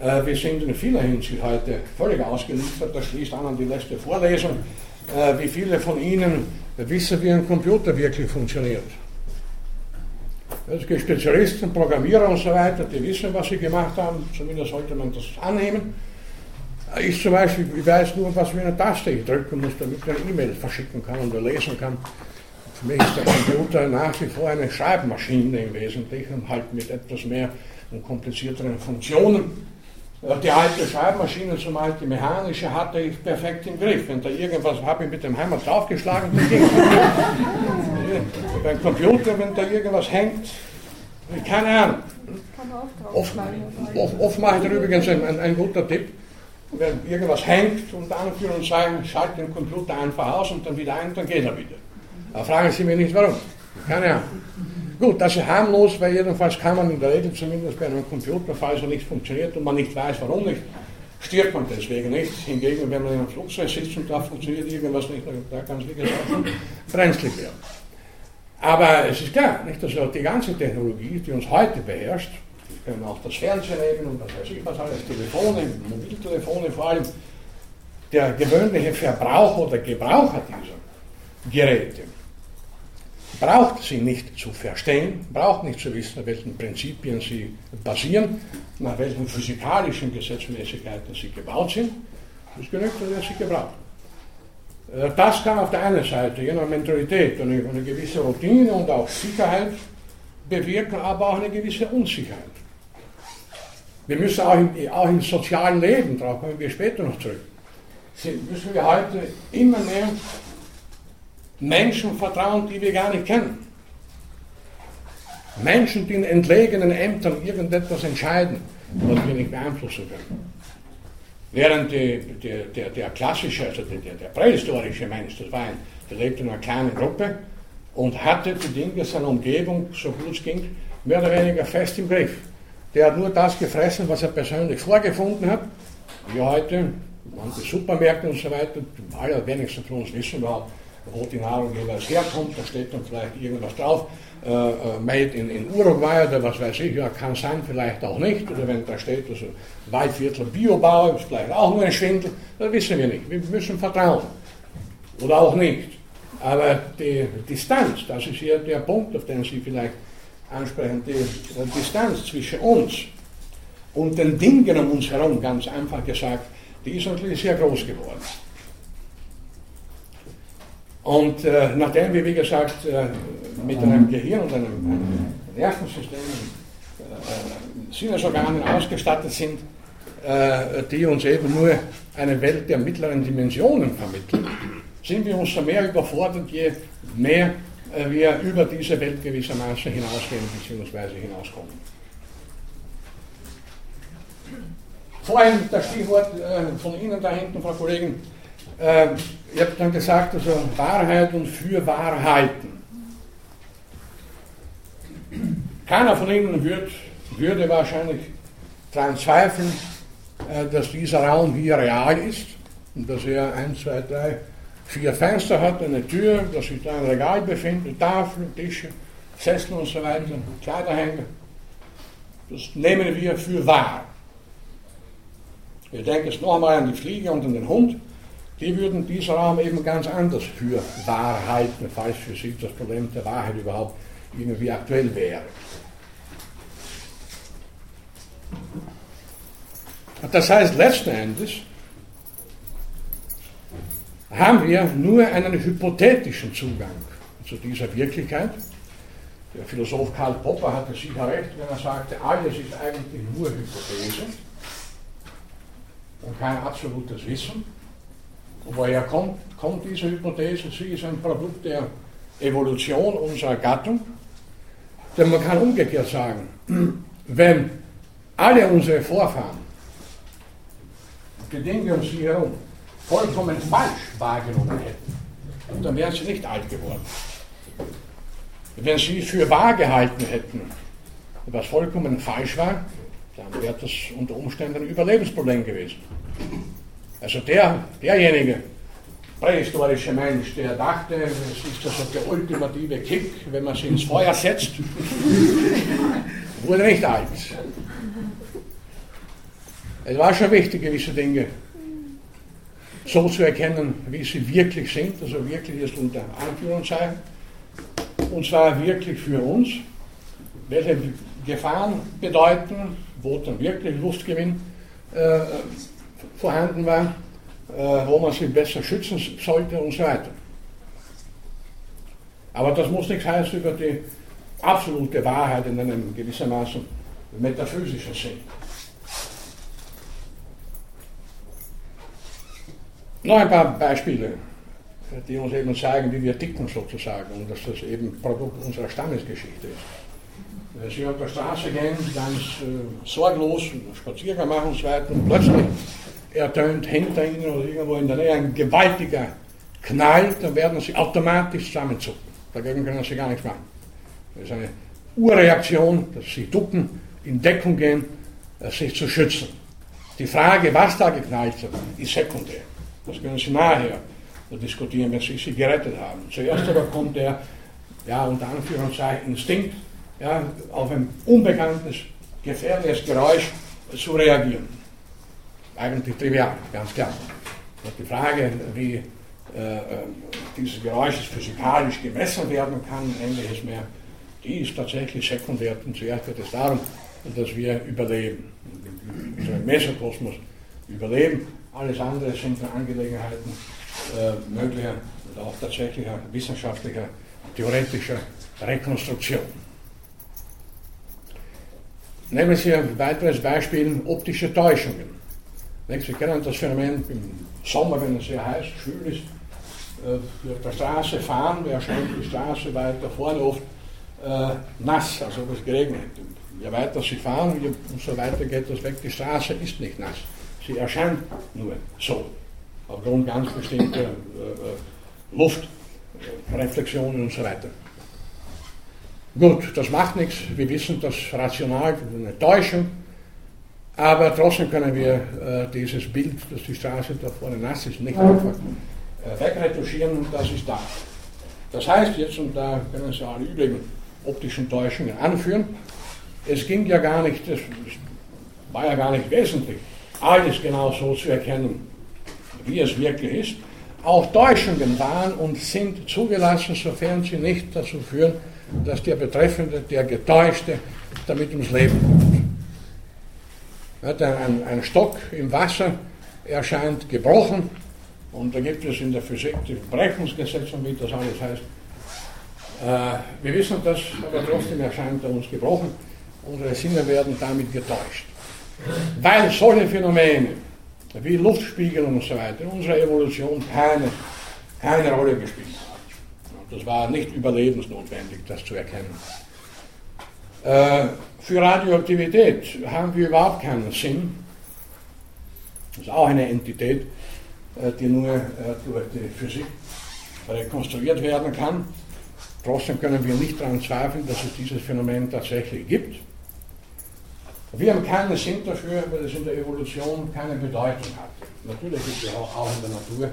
Äh, wir sind in vieler Hinsicht heute völlig ausgeliefert. Das schließt an an die letzte Vorlesung. Äh, wie viele von Ihnen wissen, wie ein Computer wirklich funktioniert? Es gibt Spezialisten, Programmierer und so weiter, die wissen, was sie gemacht haben. Zumindest sollte man das annehmen. Ich zum Beispiel, ich weiß nur, was für eine Taste ich drücken muss, damit ich eine E-Mail verschicken kann oder lesen kann. Für mich ist der Computer nach wie vor eine Schreibmaschine im Wesentlichen, halt mit etwas mehr und komplizierteren Funktionen. Die alte Schreibmaschine, zumal die mechanische, hatte ich perfekt im Griff. Wenn da irgendwas habe ich mit dem Hammer draufgeschlagen, dann ging Beim Computer, wenn da irgendwas hängt, keine Ahnung. Oft, oft, oft mache ich da übrigens ein, ein, ein guter Tipp wenn irgendwas hängt und anführen und sagen, schalt den Computer einfach aus und dann wieder ein, dann geht er wieder. Da fragen Sie mich nicht warum. Keine Ahnung. Gut, das ist harmlos, weil jedenfalls kann man in der Regel zumindest bei einem Computer, falls er nicht funktioniert und man nicht weiß, warum nicht, stirbt man deswegen nicht. Hingegen, wenn man in einem Flugzeug sitzt und da funktioniert irgendwas nicht, da kann es wie gesagt brenzlig werden. Aber es ist klar, nicht, dass die ganze Technologie, die uns heute beherrscht, können auch das Fernsehen nehmen und was weiß ich was alles, Telefone, Mobiltelefone vor allem, der gewöhnliche Verbraucher oder Gebraucher dieser Geräte braucht sie nicht zu verstehen, braucht nicht zu wissen, auf welchen Prinzipien sie basieren, nach welchen physikalischen Gesetzmäßigkeiten sie gebaut sind. Das genügt, dass er sie gebraucht. Äh, das kann auf der einen Seite je nach Mentalität eine, eine gewisse Routine und auch Sicherheit bewirken, aber auch eine gewisse Unsicherheit. Wir müssen auch im, auch im sozialen Leben, darauf kommen wir später noch zurück, müssen wir heute immer mehr Menschen vertrauen, die wir gar nicht kennen. Menschen, die in entlegenen Ämtern irgendetwas entscheiden, was wir nicht beeinflussen können. Während die, die, der, der, klassische, also der, der prähistorische Mensch, das war ein, der lebte in einer kleinen Gruppe und hatte die Dinge seiner Umgebung, so gut es ging, mehr oder weniger fest im Griff. Der hat nur das gefressen, was er persönlich vorgefunden hat. Wir heute, manche Supermärkte und so weiter, alle wenigsten von uns wissen überhaupt, wo die Nahrung jeweils herkommt, da steht dann vielleicht irgendwas drauf, äh, äh, made in, in Uruguay oder was weiß ich, ja, kann sein, vielleicht auch nicht, oder wenn da steht, also Weiviertel Biobau, ist vielleicht auch nur ein Schwindel, das wissen wir nicht, wir müssen vertrauen, oder auch nicht. Aber die Distanz, das ist hier der Punkt, auf den Sie vielleicht ansprechen, die, Distanz zwischen uns und den Dingen um uns herum, ganz einfach gesagt, die ist natürlich sehr groß geworden. Und äh, nachdem wir, wie gesagt, äh, mit einem Gehirn und einem, einem Nervensystem, äh, Sinnesorganen ausgestattet sind, äh, die uns eben nur eine Welt der mittleren Dimensionen vermitteln, sind wir umso mehr überfordert, je mehr wir über diese Welt gewissermaßen hinausgehen bzw. hinauskommen. Vorhin das Stichwort äh, von Ihnen da hinten, Frau Kollegin, äh, ich habe dann gesagt, also Wahrheit und für Wahrheiten. Keiner von Ihnen würd, würde wahrscheinlich daran zweifeln, äh, dass dieser Raum hier real ist und dass er 1, 2, 3, vier Fenster hat, eine Tür, dass sich da ein Regal befindet, Tafeln, Tische, Sessel und so weiter, Kleiderhänger. Das nehmen wir für wahr. Wir denken jetzt noch einmal an die Fliege und an den Hund die würden diesen Raum eben ganz anders für Wahrheiten, falls für sie das Problem der Wahrheit überhaupt irgendwie aktuell wäre. Das heißt, letzten Endes haben wir nur einen hypothetischen Zugang zu dieser Wirklichkeit. Der Philosoph Karl Popper hatte sicher recht, wenn er sagte, alles ist eigentlich nur Hypothese. und kein absolutes Wissen. Und woher kommt, kommt diese Hypothese? Sie ist ein Produkt der Evolution unserer Gattung. Denn man kann umgekehrt sagen, wenn alle unsere Vorfahren die Dinge um sie herum vollkommen falsch wahrgenommen hätten, dann wären sie nicht alt geworden. Wenn sie für wahr gehalten hätten, was vollkommen falsch war, dann wäre das unter Umständen ein Überlebensproblem gewesen. Also der, derjenige prähistorische Mensch, der dachte, es ist also der ultimative Kick, wenn man sie ins Feuer setzt, wurde nicht alt. Es war schon wichtig, gewisse Dinge so zu erkennen, wie sie wirklich sind, also wirklich ist unter Anführungszeichen, und zwar wirklich für uns, welche Gefahren bedeuten, wo dann wirklich Luftgewinn äh, vorhanden war, äh, wo man sich besser schützen sollte und so weiter. Aber das muss nichts heißen über die absolute Wahrheit in einem gewissermaßen metaphysischen Sinn. Noch ein paar Beispiele, die uns eben zeigen, wie wir ticken sozusagen und dass das eben Produkt unserer Stammesgeschichte ist. Wenn Sie auf der Straße gehen, ganz äh, sorglos Spaziergang machen und so weiter und plötzlich ertönt hinter Ihnen oder irgendwo in der Nähe ein gewaltiger Knall, dann werden Sie automatisch zusammenzucken. Dagegen können Sie gar nichts machen. Das ist eine Urreaktion, dass Sie ducken, in Deckung gehen, äh, sich zu schützen. Die Frage, was da geknallt hat, ist sekundär. Das können Sie nachher diskutieren, wenn Sie sie gerettet haben. Zuerst aber kommt der, ja, unter Anführungszeichen, Instinkt, ja, auf ein unbekanntes, gefährliches Geräusch zu reagieren. Eigentlich trivial, ganz klar. Und die Frage, wie äh, dieses Geräusch physikalisch gemessen werden kann, ähnliches mehr, die ist tatsächlich sekundär. Und zuerst geht es darum, dass wir überleben. In unserem Mesokosmos überleben. Alles andere sind Angelegenheiten äh, möglicher und auch tatsächlicher wissenschaftlicher, theoretischer Rekonstruktion. Nehmen Sie ein weiteres Beispiel, optische Täuschungen. Wir kennen das Phänomen im Sommer, wenn es sehr heiß, schwül ist, äh, auf der Straße fahren, wer schaut die Straße weiter vorne oft äh, nass, als ob es geregnet. Je weiter Sie fahren, umso weiter geht das weg. Die Straße ist nicht nass. Sie erscheint nur so, aufgrund ganz bestimmter äh, äh, Luftreflexionen und so weiter. Gut, das macht nichts. Wir wissen das rational, eine Täuschung. Aber trotzdem können wir äh, dieses Bild, dass die Straße da vorne nass ist, nicht einfach äh, wegretuschieren und das ist da. Das heißt jetzt, und da können Sie alle übrigen optischen Täuschungen anführen, es ging ja gar nicht, das war ja gar nicht wesentlich, alles genau so zu erkennen, wie es wirklich ist. Auch Täuschungen waren und sind zugelassen, sofern sie nicht dazu führen, dass der Betreffende, der Getäuschte, damit ums Leben kommt. Ein, ein Stock im Wasser erscheint gebrochen und da gibt es in der Physik die Brechungsgesetze wie das alles heißt. Äh, wir wissen das, aber trotzdem erscheint er uns gebrochen. Unsere Sinne werden damit getäuscht. Weil solche Phänomene wie Luftspiegel und so weiter in unserer Evolution keine, keine Rolle gespielt haben. Das war nicht überlebensnotwendig, das zu erkennen. Äh, für Radioaktivität haben wir überhaupt keinen Sinn. Das ist auch eine Entität, äh, die nur äh, durch die Physik rekonstruiert werden kann. Trotzdem können wir nicht daran zweifeln, dass es dieses Phänomen tatsächlich gibt. Wir haben keinen Sinn dafür, weil es in der Evolution keine Bedeutung hat. Natürlich gibt es auch, auch in der Natur,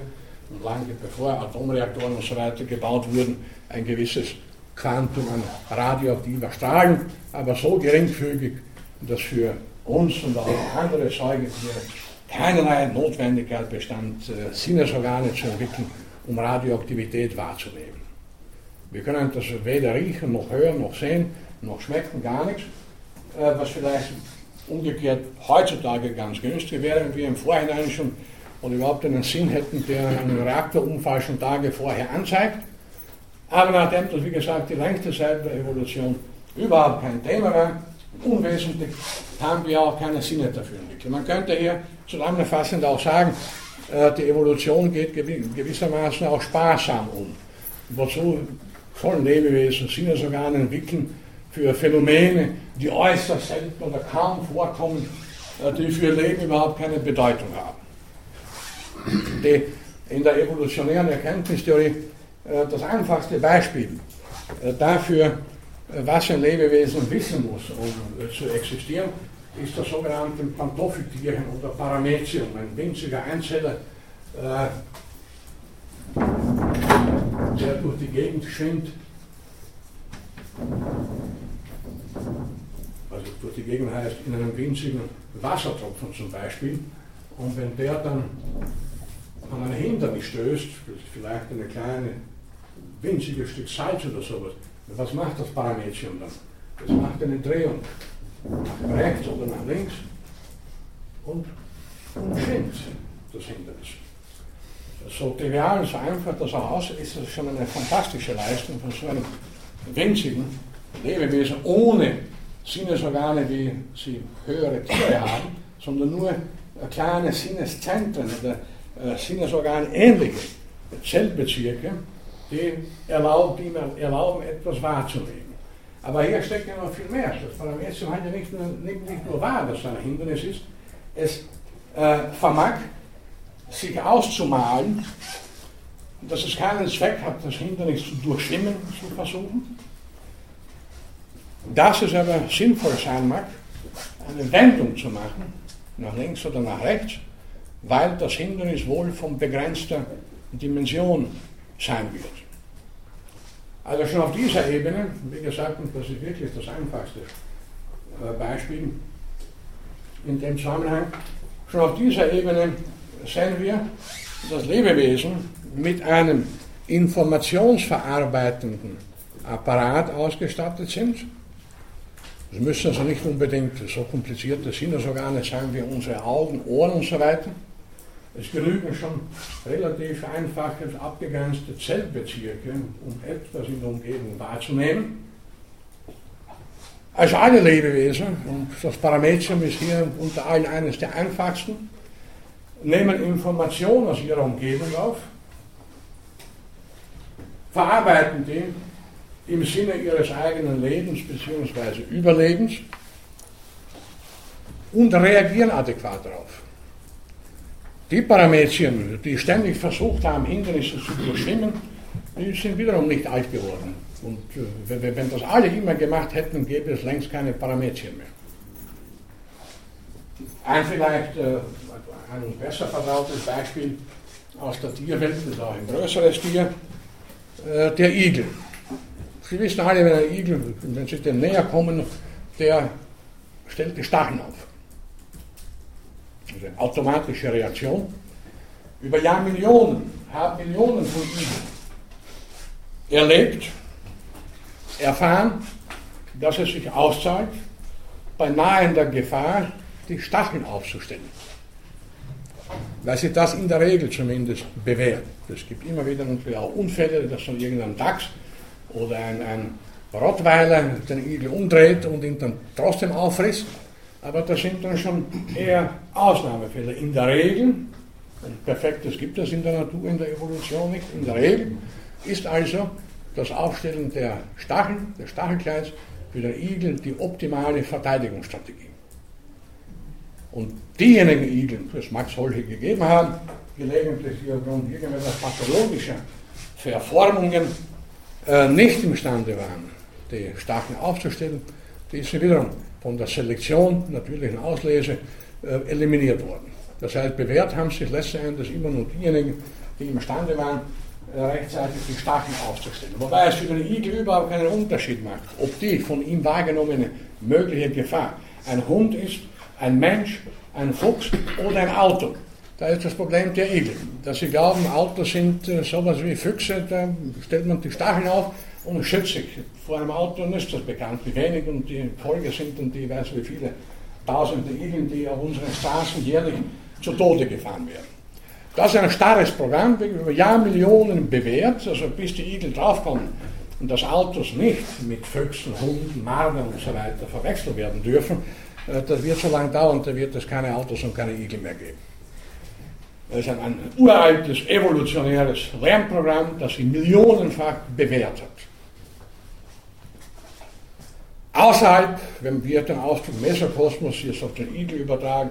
und lange bevor Atomreaktoren und so weiter gebaut wurden, ein gewisses Quantum an radioaktiver Strahlen, aber so geringfügig, dass für uns und auch andere Säugetiere keinerlei Notwendigkeit bestand, äh, Sinnesorgane zu entwickeln, um Radioaktivität wahrzunehmen. Wir können das weder riechen, noch hören, noch sehen, noch schmecken, gar nichts. Äh, was vielleicht umgekehrt heutzutage ganz günstig wäre, wenn wir im Vorhinein schon oder überhaupt einen Sinn hätten, der einen Reaktorunfall schon Tage vorher anzeigt. Aber nachdem das, wie gesagt, die längste Zeit der Evolution überhaupt kein Thema war, unwesentlich, haben wir auch keine Sinne dafür entwickelt. Man könnte hier zusammenfassend auch sagen, äh, die Evolution geht gewissermaßen auch sparsam um. Wozu sollen Lebewesen Sinnesorgane entwickeln für Phänomene, die äußerst selten oder kaum vorkommen, äh, die für Leben überhaupt keine Bedeutung haben. Die in der evolutionären Erkenntnistheorie äh, das einfachste Beispiel dafür, was ein Lebewesen wissen muss, um zu existieren, ist das sogenannte Pantoffeltieren oder Paramecium, ein winziger Einzeller, äh, der durch die Gegend schwimmt. Also durch die Gegend heißt in einem winzigen Wassertropfen zum Beispiel. Und wenn der dann an ein Hindernis stößt, vielleicht eine kleine winzige Stück Salz oder sowas, was macht das Paramecium dann? Das macht eine Drehung nach rechts oder nach links und umschwingt das Hindernis. So trivial, so einfach das auch ist das schon eine fantastische Leistung von so einem winzigen Lebewesen ohne Sinnesorgane, wie sie höhere Tiere haben, sondern nur kleine Sinneszentren oder äh, Sinnesorgane ähnliche Zellbezirke, die erlauben, die erlauben, etwas wahrzunehmen. Aber hier steckt ja noch viel mehr. Das Parametrium hat ja nicht nur, nicht, nur wahr, dass es ein Hindernis ist, es äh, vermag sich auszumalen, dass es keinen Zweck hat, das Hindernis zu durchschwimmen zu versuchen. Dass es aber sinnvoll sein mag, eine Wendung zu machen, nach links oder nach rechts, weil das Hindernis wohl von begrenzter Dimension sein wird. Also schon auf dieser Ebene, wie gesagt, und das ist wirklich das einfachste äh, Beispiel in dem Zusammenhang, schon auf dieser Ebene sehen wir, dass Lebewesen mit einem informationsverarbeitenden Apparat ausgestattet sind. Es müssen also nicht unbedingt so komplizierte Sinnesorgane sein wie unsere Augen, Ohren und so weiter. Es genügen schon relativ einfache, abgegrenzte Zellbezirke, um etwas in der Umgebung wahrzunehmen. Also alle Lebewesen, und das Parametrium ist hier unter allen eines der einfachsten, nehmen Informationen aus ihrer Umgebung auf, verarbeiten die im Sinne ihres eigenen Lebens bzw. Überlebens und reagieren adäquat darauf. Die Parametrien, die ständig versucht haben, Hindernisse zu durchschwimmen, die sind wiederum nicht alt geworden. Und äh, wenn das alle immer gemacht hätten, gäbe es längst keine Parametrien mehr. Ein vielleicht äh, ein besser vertrautes Beispiel aus der Tierwelt, das ist auch ein größeres Tier, äh, der Igel. Sie wissen alle, wenn ein Igel, wenn Sie dem näher kommen, der stellt die Stacheln auf. Also eine automatische Reaktion. Über Jahrmillionen haben Millionen von Igeln erlebt, erfahren, dass es sich auszahlt, bei nahender Gefahr die Stacheln aufzustellen weil sich das in der Regel zumindest bewährt. Es gibt immer wieder natürlich auch Unfälle, dass von irgendein Dachs oder ein, ein Rottweiler den Igel umdreht und ihn dann trotzdem auffrisst. Aber das sind dann schon eher Ausnahmefälle. In der Regel, und Perfektes gibt es in der Natur, in der Evolution nicht, in der Regel ist also das Aufstellen der Stacheln, des Stachelkleins für den Igel die optimale Verteidigungsstrategie. Und diejenigen Igel, es mag solche gegeben haben, gelegentlich aufgrund irgendwelcher pathologischer Verformungen äh, nicht imstande waren, die Stacheln aufzustellen, die sind wiederum von der Selektion, natürlichen Auslese, äh, eliminiert worden. Das heißt, bewährt haben sich letzten Endes immer nur diejenigen, die imstande waren, äh, rechtzeitig die Stacheln aufzustellen. Wobei es für den Igel überhaupt keinen Unterschied macht, ob die von ihm wahrgenommene mögliche Gefahr ein Hund ist ein Mensch, ein Fuchs oder ein Auto. Da ist das Problem der Igel. Dass sie glauben, Autos sind äh, sowas wie Füchse, da stellt man die Stacheln auf und schützt sich. Vor einem Auto ist das bekannt, wie wenig und die Folge sind und die weiß wie viele tausende Igeln, die auf unseren Straßen jährlich zu Tode gefahren werden. Das ist ein starres Programm, über Jahrmillionen bewährt, also bis die Igel draufkommen, und dass Autos nicht mit Füchsen, Hunden, Marden und so weiter verwechselt werden dürfen, äh, das wird so lange dauern, da wird es keine Autos und keine Igel mehr geben. Das ist ein, uraltes, evolutionäres Lernprogramm, das sich millionenfach bewährt hat. Außerhalb, wenn wir den Ausdruck Mesokosmos jetzt auf den Igel übertragen,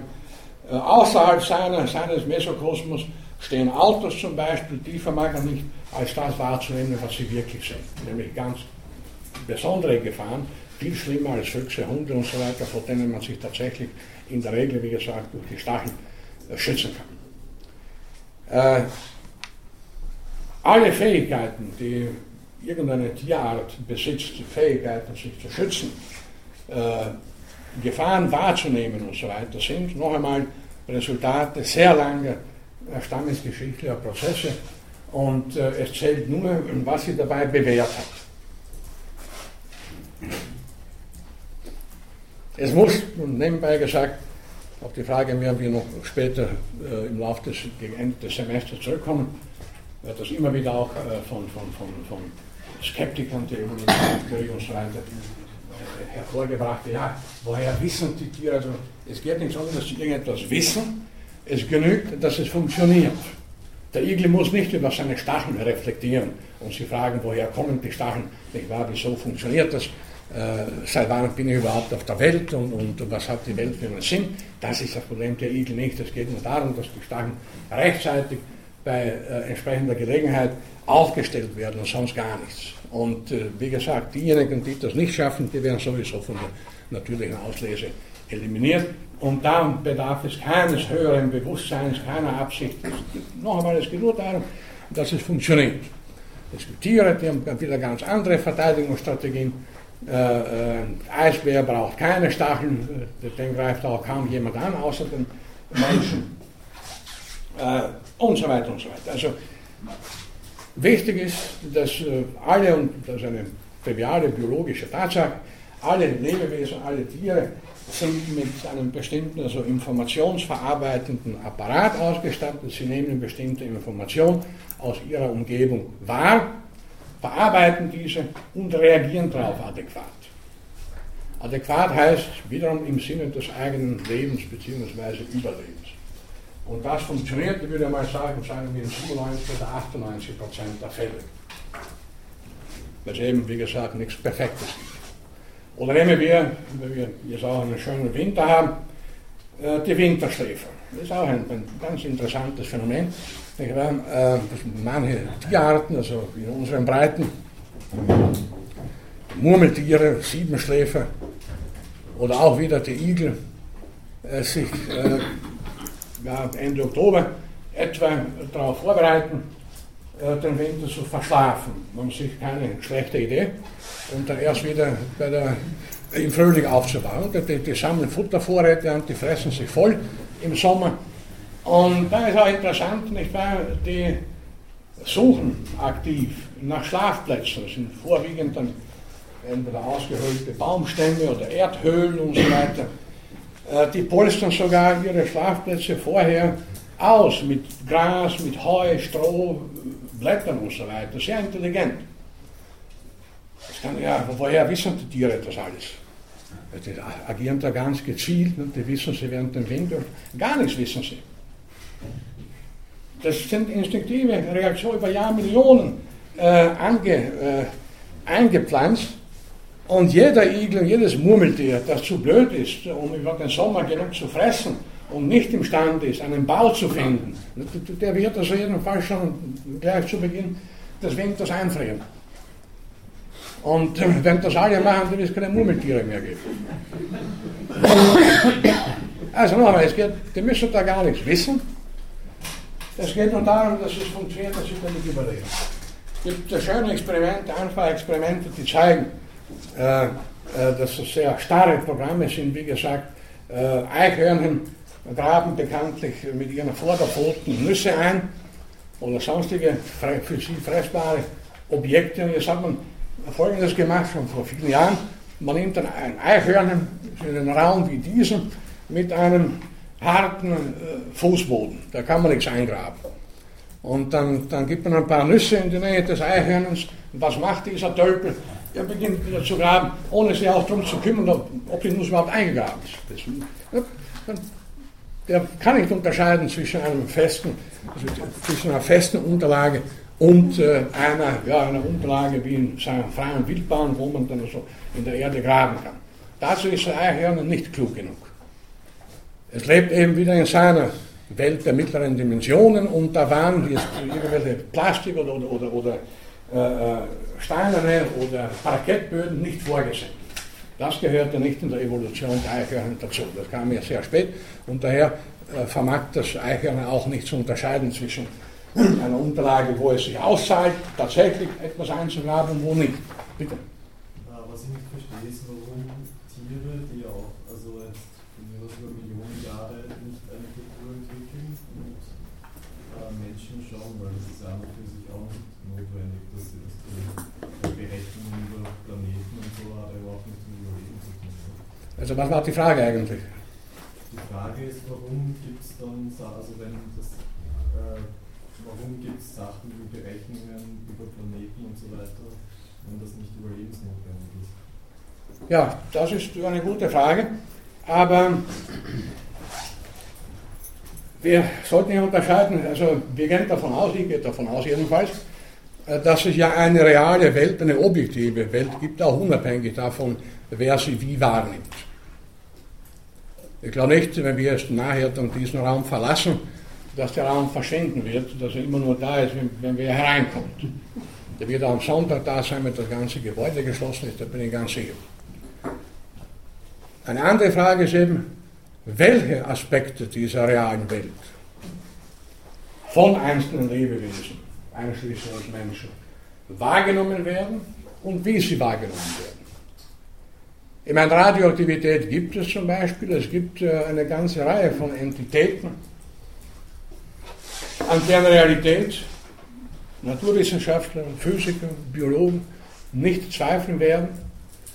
äh, außerhalb seiner, seines Mesokosmos stehen Autos zum Beispiel, die vermachen nicht als das wahrzunehmen, was sie wirklich sind. Nämlich ganz besondere Gefahren, viel schlimmer als Füchse, Hunde und so weiter, vor denen man sich tatsächlich in der Regel, wie gesagt, durch die Stacheln äh, schützen kann. Äh, alle Fähigkeiten, die irgendeine Tierart besitzt, Fähigkeiten, sich zu schützen, äh, Gefahren wahrzunehmen und so weiter, sind noch einmal Resultate sehr langer äh, stammesgeschichtlicher Prozesse und äh, es zählt nur, was sie dabei bewährt hat. Es muss, nebenbei gesagt, auf die Frage werden wir noch später äh, im Laufe des, des Semesters zurückkommen, wird das immer wieder auch äh, von, von, von, von Skeptikern der Evolutionstheorie und so weiter äh, hervorgebracht. Ja, woher wissen die Tiere? Also, es geht nicht darum, dass sie irgendetwas wissen, es genügt, dass es funktioniert. Der Igel muss nicht über seine Stacheln reflektieren und sich fragen, woher kommen die Stacheln, nicht wahr, wieso funktioniert das, äh, seit wann bin ich überhaupt auf der Welt und, und, was hat die Welt für einen Sinn. Das ist das Problem der Igel nicht. Es geht nur darum, dass die Stacheln rechtzeitig bei äh, entsprechender Gelegenheit aufgestellt werden und sonst gar nichts. Und äh, wie gesagt, diejenigen, die das nicht schaffen, die werden sowieso von der natürlichen Auslese eliminiert. Und dann bedarf es keines höheren Bewusstseins, keiner Absicht. Noch einmal, es geht nur darum, dass es funktioniert. Es gibt Tiere, die haben wieder ganz andere Verteidigungsstrategien. Äh, äh, Eisbär braucht keine Stacheln, äh, den greift auch kaum jemand an, außer den Menschen. Äh, und so weiter und so weiter. Also wichtig ist, dass äh, alle, und das ist eine triviale biologische Tatsache, alle Lebewesen, alle Tiere sind mit einem bestimmten, also informationsverarbeitenden Apparat ausgestattet. Sie nehmen bestimmte Informationen aus ihrer Umgebung wahr, verarbeiten diese und reagieren darauf adäquat. Adäquat heißt wiederum im Sinne des eigenen Lebens bzw. Überlebens. Und das funktioniert, ich würde mal sagen, sagen wir in 97 oder 98 Prozent der Fälle. Weil es eben, wie gesagt, nichts Perfektes gibt. Oder nehmen wir, wenn wir jetzt auch einen schönen Winter haben, äh, die Winterschläfer. Das ist auch ein, ein ganz interessantes Phänomen. Äh, manche Tierarten, also in unseren Breiten, Murmeltiere, Siebenschläfer oder auch wieder die Igel, äh, sich ja, Ende Oktober etwa darauf vorbereiten, den Winter zu verschlafen. Man sich keine schlechte Idee und dann erst wieder der, im Frühling aufzubauen. Die, die sammeln Futtervorräte und die fressen sich voll im Sommer. Und da ist auch interessant, nicht wahr, die suchen aktiv nach Schlafplätzen. Das sind vorwiegend dann entweder ausgehöhlte Baumstämme oder Erdhöhlen und so weiter. Äh, die polstern sogar ihre Schlafplätze vorher aus mit Gras, mit Heu, Stroh, Blättern und so weiter. Sehr intelligent. Das kann, ja, woher wissen die Tiere das alles? Die agieren da ganz gezielt, ne? die wissen sie während dem Winter. Gar nichts wissen sie. Das sind instinktive Reaktionen über Jahrmillionen äh, ange, äh, eingepflanzt. Und jeder Igel, jedes Murmeltier, das zu blöd ist, um über den Sommer genug zu fressen und nicht imstande ist, einen Bau zu finden, der wird also jedenfalls schon gleich zu Beginn des Winters einfrieren. Und äh, wenn das alle machen, dann wird es keine Murmeltiere mehr geben. Also nochmal, es geht, die müssen da gar nichts wissen. Es geht nur darum, dass es funktioniert, dass sie damit überleben. Es gibt schöne Experimente, einfache Experimente, die zeigen, äh, äh, dass es sehr starre Programme sind. Wie gesagt, äh, Eichhörnchen graben bekanntlich mit ihren Vorderpfoten Nüsse ein oder sonstige für sie fressbare Objekte. Und jetzt hat man Folgendes gemacht, schon vor vielen Jahren. Man nimmt ein Eichhörnchen in einen Raum wie diesen mit einem harten äh, Fußboden. Da kann man nichts eingraben. Und dann, dann gibt man ein paar Nüsse in die Nähe des Eichhörnens. Und was macht dieser Tölpel? Er beginnt wieder zu graben, ohne sich auch darum zu kümmern, ob, ob die Nuss überhaupt eingegraben ist. Das, der kann nicht unterscheiden zwischen einem festen, zwischen einer festen Unterlage und äh, einer, ja, einer Unterlage wie in seiner freien Wildbahn, wo man dann so in der Erde graben kann. Dazu ist der Eichhörner nicht klug genug. Es lebt eben wieder in seiner Welt der mittleren Dimensionen und da waren jetzt irgendwelche Plastik oder, oder, oder, äh, äh, steinerne oder Parkettböden nicht vorgesehen. Das gehörte nicht in der Evolution der Eichhörner dazu. Das kam ja sehr spät und daher äh, vermag das Eichhörner auch nicht zu unterscheiden zwischen einer Unterlage, wo es sich auszahlt, tatsächlich etwas einzugraben und wo nicht. Bitte. Was ich nicht verstehe, ist, warum Tiere, die auch also jetzt über Millionen Jahre nicht eine Kultur entwickeln und äh, Menschen schauen, weil das ist einfach für sich auch nicht notwendig, dass sie das tun. Berechnungen über Planeten und so hat überhaupt nichts mit Überleben zu tun. Also was war die Frage eigentlich? Die Frage ist, warum gibt es dann, also wenn das, äh, warum gibt es Sachen wie Berechnungen über Planeten und so weiter, wenn das nicht überlebensnotwendig ist? Ja, das ist eine gute Frage, aber wir sollten hier unterscheiden, also wir gehen davon aus, ich gehe davon aus jedenfalls, äh, dass es ja eine reale Welt, eine objektive Welt gibt, auch unabhängig davon, wer sie wie wahrnimmt. Ich glaube nicht, wenn wir jetzt nachher dann diesen Raum verlassen, dass der Raum verschwinden wird, dass er immer nur da ist, wenn, wenn wir hereinkommen. Der wird am Sonntag da sein, wenn das ganze Gebäude geschlossen ist, da bin ich ganz sicher. Eine andere Frage ist eben, welche Aspekte dieser realen Welt von einzelnen Lebewesen, einschließlich uns Menschen, wahrgenommen werden und wie sie wahrgenommen werden. Ich meine, Radioaktivität gibt es zum Beispiel, es gibt äh, eine ganze Reihe von Entitäten, an deren Realität Naturwissenschaftler, Physiker, Biologen nicht zweifeln werden,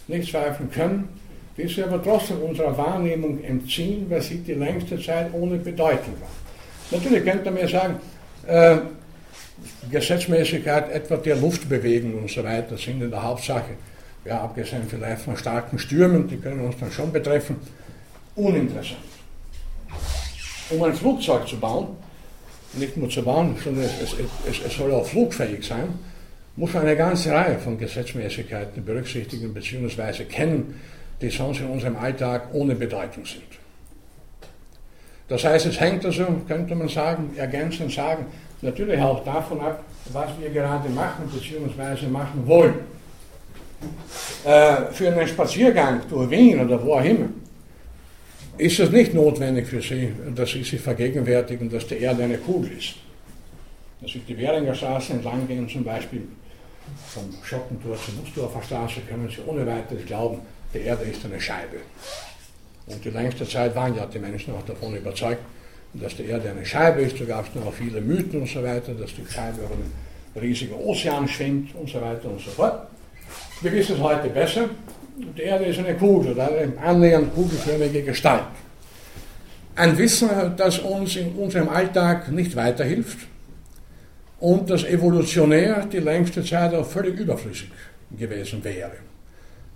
nicht zweifeln können, die sie aber trotzdem unserer Wahrnehmung entziehen, weil sie die längste Zeit ohne Bedeutung waren. Natürlich könnte man mir sagen, äh, Gesetzmäßigkeit etwa der Luftbewegung und so weiter sind in der Hauptsache ja, abgesehen vielleicht von starken Stürmen, die können uns dann schon betreffen, uninteressant. Um ein Flugzeug zu bauen, nicht nur zu bauen, sondern es, es, es, soll auch flugfähig sein, muss man eine ganze Reihe von Gesetzmäßigkeiten berücksichtigen bzw. kennen, die sonst in unserem Alltag ohne Bedeutung sind. Das heißt, es hängt also, könnte man sagen, ergänzend sagen, natürlich auch davon ab, was wir gerade machen bzw. machen wollen äh, für einen Spaziergang durch Wien oder wo auch immer, ist es nicht notwendig für Sie, dass Sie sich vergegenwärtigen, dass die Erde eine Kugel ist. Dass Sie die Währinger Straße entlang gehen, zum Beispiel vom Schottentor zur Nussdorfer Straße, können Sie ohne weiteres glauben, die Erde ist eine Scheibe. Und die längste Zeit waren ja die Menschen auch davon überzeugt, dass die Erde eine Scheibe ist. Da gab es noch viele Mythen und so weiter, dass die Scheibe über einen riesigen Ozean schwimmt und so weiter und so fort. Wir wissen es heute besser. Die Erde ist eine Kugel, oder eine annähernd kugelförmige Gestalt. Ein Wissen, das uns in unserem Alltag nicht weiterhilft und das evolutionär die längste Zeit auch völlig überflüssig gewesen wäre.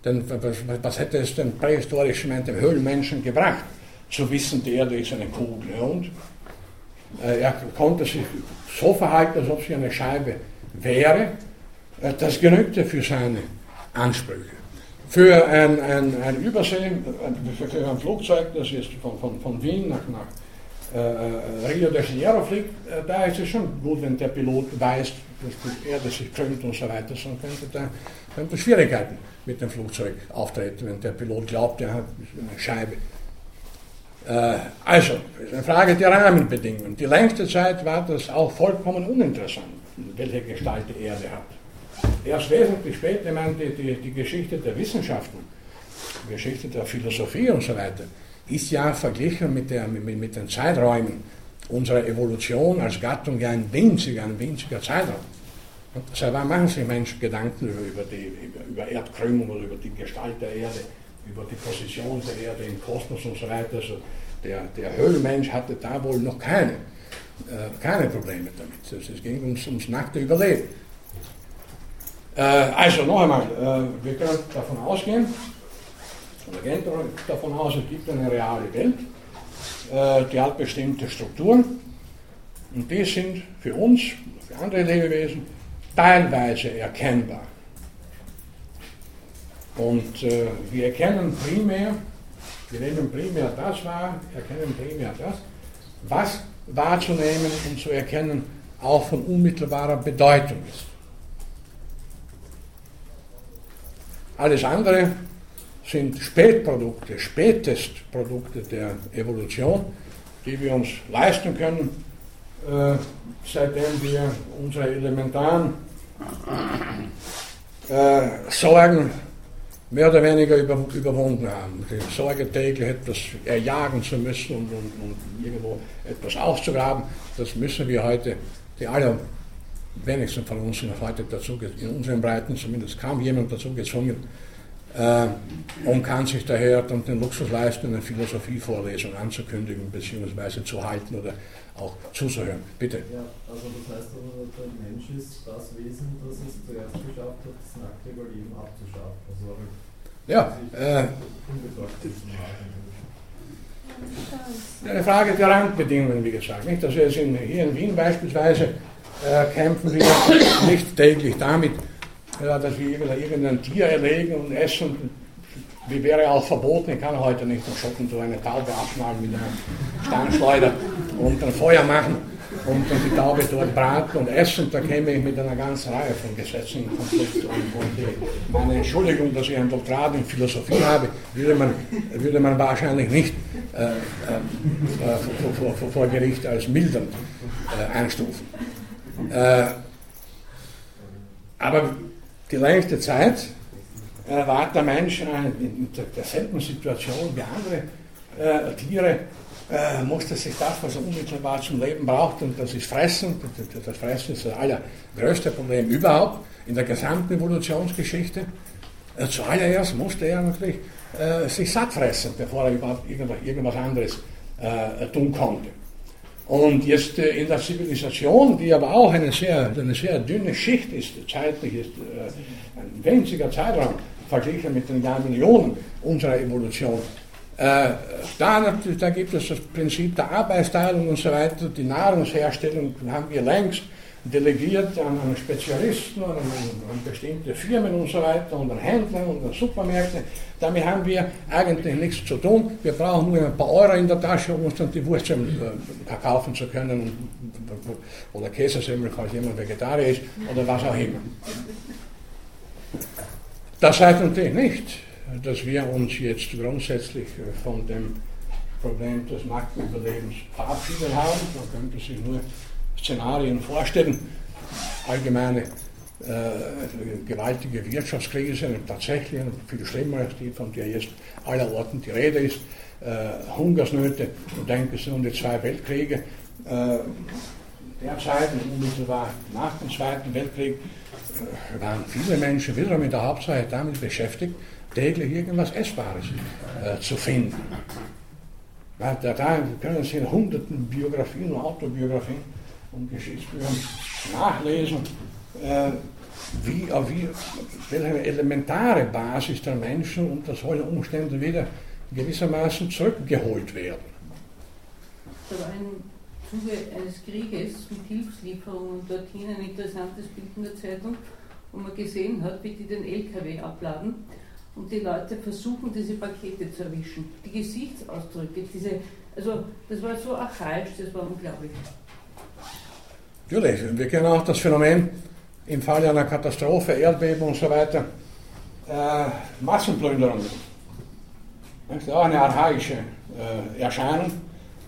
Denn was hätte es den prähistorischen dem Höhlenmenschen gebracht, zu wissen, die Erde ist eine Kugel? Und äh, er konnte sich so verhalten, als ob sie eine Scheibe wäre. Äh, das genügte für seine Ansprüche. Für ein, ein, ein Übersee, für ein Flugzeug, das jetzt von, von, von Wien nach, nach äh, Rio de Janeiro fliegt, äh, da ist es schon gut, wenn der Pilot weiß, dass die Erde sich krümmt und so weiter, sonst könnte, da, könnte Schwierigkeiten mit dem Flugzeug auftreten, wenn der Pilot glaubt, er hat eine Scheibe. Äh, also, ist eine Frage der Rahmenbedingungen. Die längste Zeit war das auch vollkommen uninteressant, welche Gestalt die Erde hat. Erst wesentlich später, ich meine, die, die, die Geschichte der Wissenschaften, Geschichte der Philosophie und so weiter, ist ja verglichen mit, der, mit, mit den Zeiträumen unserer Evolution als Gattung ja ein winziger, ein winziger Zeitraum. Seit wann machen sich Menschen Gedanken über, über, die, über, über Erdkrümmung oder über die Gestalt der Erde, über die Position der Erde im Kosmos und so weiter. Also der, der Höhlenmensch hatte da wohl noch keine äh, keine Probleme damit. Es ging ums, ums nackte Überleben. Äh, also noch einmal, äh, wir können davon ausgehen, oder gehen davon aus, es gibt eine reale Welt, äh, die hat bestimmte Strukturen und die sind für uns, für andere Lebewesen, teilweise erkennbar. Und wir erkennen primär, wir nehmen primär das wahr, erkennen primär das, was wahrzunehmen und zu erkennen auch von unmittelbarer Bedeutung ist. Alles andere sind Spätprodukte, Spätestprodukte der Evolution, die wir uns leisten können, äh, seitdem wir unsere elementaren äh, Sorgen mehr oder weniger über, überwunden haben. Die Sorge täglich etwas erjagen zu müssen und, und, und, irgendwo etwas aufzugraben, das müssen wir heute, die allerwenigsten von uns sind heute dazu, in unseren Breiten zumindest kaum jemand dazu gezwungen, äh, und kann sich daher dann den Luxus leisten, eine Philosophievorlesung anzukündigen bzw. zu halten oder auch zuzuhören. Bitte. Ja, also das heißt aber, der Mensch ist das Wesen, das es zuerst geschafft hat, das nackte Überleben abzuschaffen. Also ja, äh, eine Frage der Randbedingungen, wie gesagt. Nicht? Also in, hier in Wien beispielsweise äh, kämpfen wir nicht täglich damit, ja, dass wir irgendein Tier erlegen und essen. Wie wäre auch verboten, ich kann heute nicht im Schotten so eine Taube abschneiden mit einer Steinschleuder und ein Feuer machen und dann die Taube dort braten und essen, da käme ich mit einer ganzen Reihe von Gesetzen in Konflikt. Und, meine Entschuldigung, dass ich ein Doktorat in Philosophie habe, würde man, würde man wahrscheinlich nicht äh, äh, vor, vor, vor, Gericht als mildernd äh, einstufen. Äh, aber die längste Zeit äh, war der Mensch in derselben Situation wie andere äh, Tiere äh, musste sich das, was er unmittelbar zum Leben braucht, und das ist Fressen, das Fressen ist das allergrößte Problem überhaupt in der gesamten Evolutionsgeschichte. Äh, zuallererst musste er natürlich äh, sich satt fressen, bevor er überhaupt irgendwas anderes äh, tun konnte. Und jetzt äh, in der Zivilisation, die aber auch eine sehr, eine sehr dünne Schicht ist, zeitlich ist äh, ein winziger Zeitraum verglichen mit den Jahrmillionen unserer Evolution, äh, da, da, gibt es das Prinzip der Arbeitsteilung und so weiter. Die Nahrungsherstellung haben wir längst delegiert an, an Spezialisten, an, an, bestimmte Firmen und so weiter und an Händler und an Supermärkte. Damit haben wir eigentlich nichts zu tun. Wir brauchen nur ein paar Euro in der Tasche, um uns dann die Wurst äh, kaufen zu können oder Käsesemmel, falls jemand Vegetarier ist oder was auch immer. Das heißt natürlich nicht, dass wir uns jetzt grundsätzlich von dem Problem des Marktüberlebens verabschiedet haben. Man könnte sich nur Szenarien vorstellen. Allgemeine äh, gewaltige Wirtschaftskrise, tatsächlich viel schlimmer als die, von der jetzt aller Orten die Rede ist. Äh, Hungersnöte, und um die zwei Weltkriege. Äh, derzeit, unmittelbar nach dem Zweiten Weltkrieg, äh, waren viele Menschen wiederum in der Hauptsache damit beschäftigt, täglich irgendwas Essbares äh, zu finden. Da, da können Sie in hunderten Biografien und Autobiografien und Geschichtsbüchern nachlesen, äh, wie, wie, welche elementare Basis der Menschen unter solchen Umständen wieder gewissermaßen zurückgeholt werden. Da war im Zuge eines Krieges mit Hilfslieferungen dorthin ein interessantes Bild in der Zeitung, wo man gesehen hat, wie die den LKW abladen und die Leute versuchen, diese Pakete zu erwischen. Die Gesichtsausdrücke, diese, also das war so archaisch, das war unglaublich. Natürlich, wir kennen auch das Phänomen im Falle einer Katastrophe, Erdbeben und so weiter, äh, Massenplünderungen. Das ist auch eine archaische äh, Erscheinung,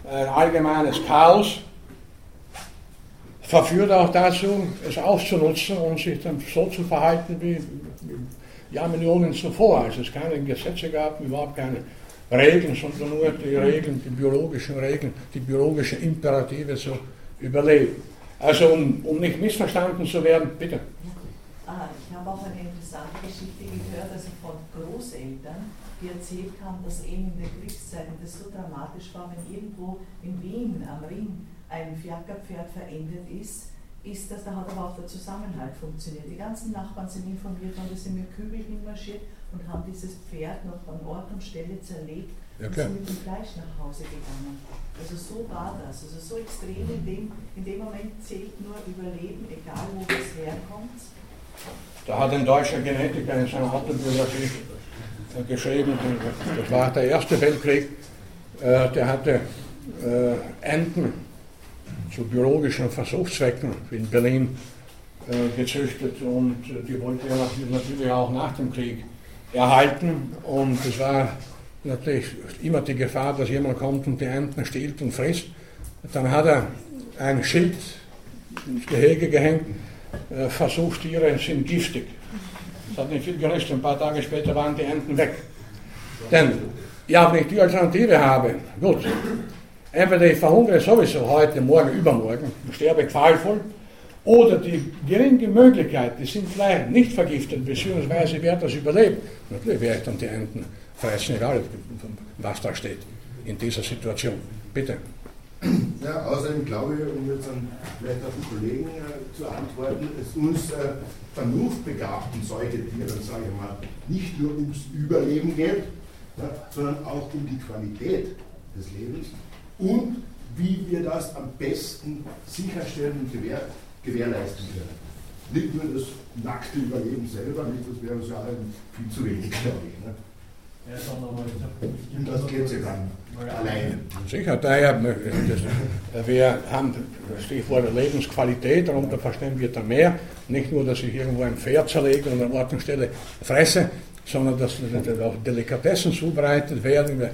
ein allgemeines Chaos verführt auch dazu, es auszunutzen und sich dann so zu verhalten wie, wie Jahrmillionen zuvor, als es keine Gesetze gab, überhaupt keine Regeln, sondern nur die Regeln, die biologischen Regeln, die biologischen Imperative zu überleben. Also um, um nicht missverstanden zu werden, bitte. Ah, ich habe auch eine interessante Geschichte gehört, also von Großeltern, die erzählt haben, dass eben in der Kriegszeit das so dramatisch war, wenn irgendwo in Wien am Ring ein Fiakerpferd verendet ist, ist, dass da hat aber auch der Zusammenhalt funktioniert. Die ganzen Nachbarn sind informiert worden, dass sie mit Kübel hinmarschiert und haben dieses Pferd noch an Ort und Stelle zerlegt Ja, und klar. sind mit dem Fleisch nach Hause gegangen. Also so war das. Also so extrem in dem, in dem Moment zählt nur Überleben, egal wo es herkommt. Da hat ein deutscher Genetiker in seiner Autobiografie äh, geschrieben, das war der Erste Weltkrieg, äh, der hatte äh, Enten zu biologischen Versuchszwecken in Berlin gezüchtet und die wollte er nat- natürlich auch nach dem Krieg erhalten und es war natürlich immer die Gefahr, dass jemand kommt und die Enten stiehlt und frisst. Dann hat er ein Schild ins Gehege gehängt, äh, Versuchstiere sind giftig. Das hat nicht viel gerüstet, ein paar Tage später waren die Enten weg. Denn, ja, wenn ich die Alternative habe, gut, entweder ich verhungere sowieso heute, morgen, übermorgen, sterbe qualvoll, oder die geringe Möglichkeit, die sind vielleicht nicht vergiftet, beziehungsweise wer das überlebt, natürlich werde ich dann die Enten fressen, egal was da steht in dieser Situation. Bitte. Ja, außerdem glaube ich, um jetzt an, vielleicht auf den Kollegen äh, zu antworten, es uns äh, vernunftbegabten Säugetieren, sage ich mal, nicht nur ums Überleben geht, ja, sondern auch um die Qualität des Lebens und wie wir das am besten sicherstellen und gewähr, gewährleisten können. Nicht nur das nackte Überleben selber, nicht, das wäre uns ja allen viel zu wenig, glaube ich. Ne? Um das geht ja dann alleine. Sicher, daher, das, wir haben das Stichwort Lebensqualität, darunter verstehen wir da mehr. Nicht nur, dass ich irgendwo ein Pferd zerlege und an Ort und Stelle fresse, sondern dass auch Delikatessen zubereitet werden,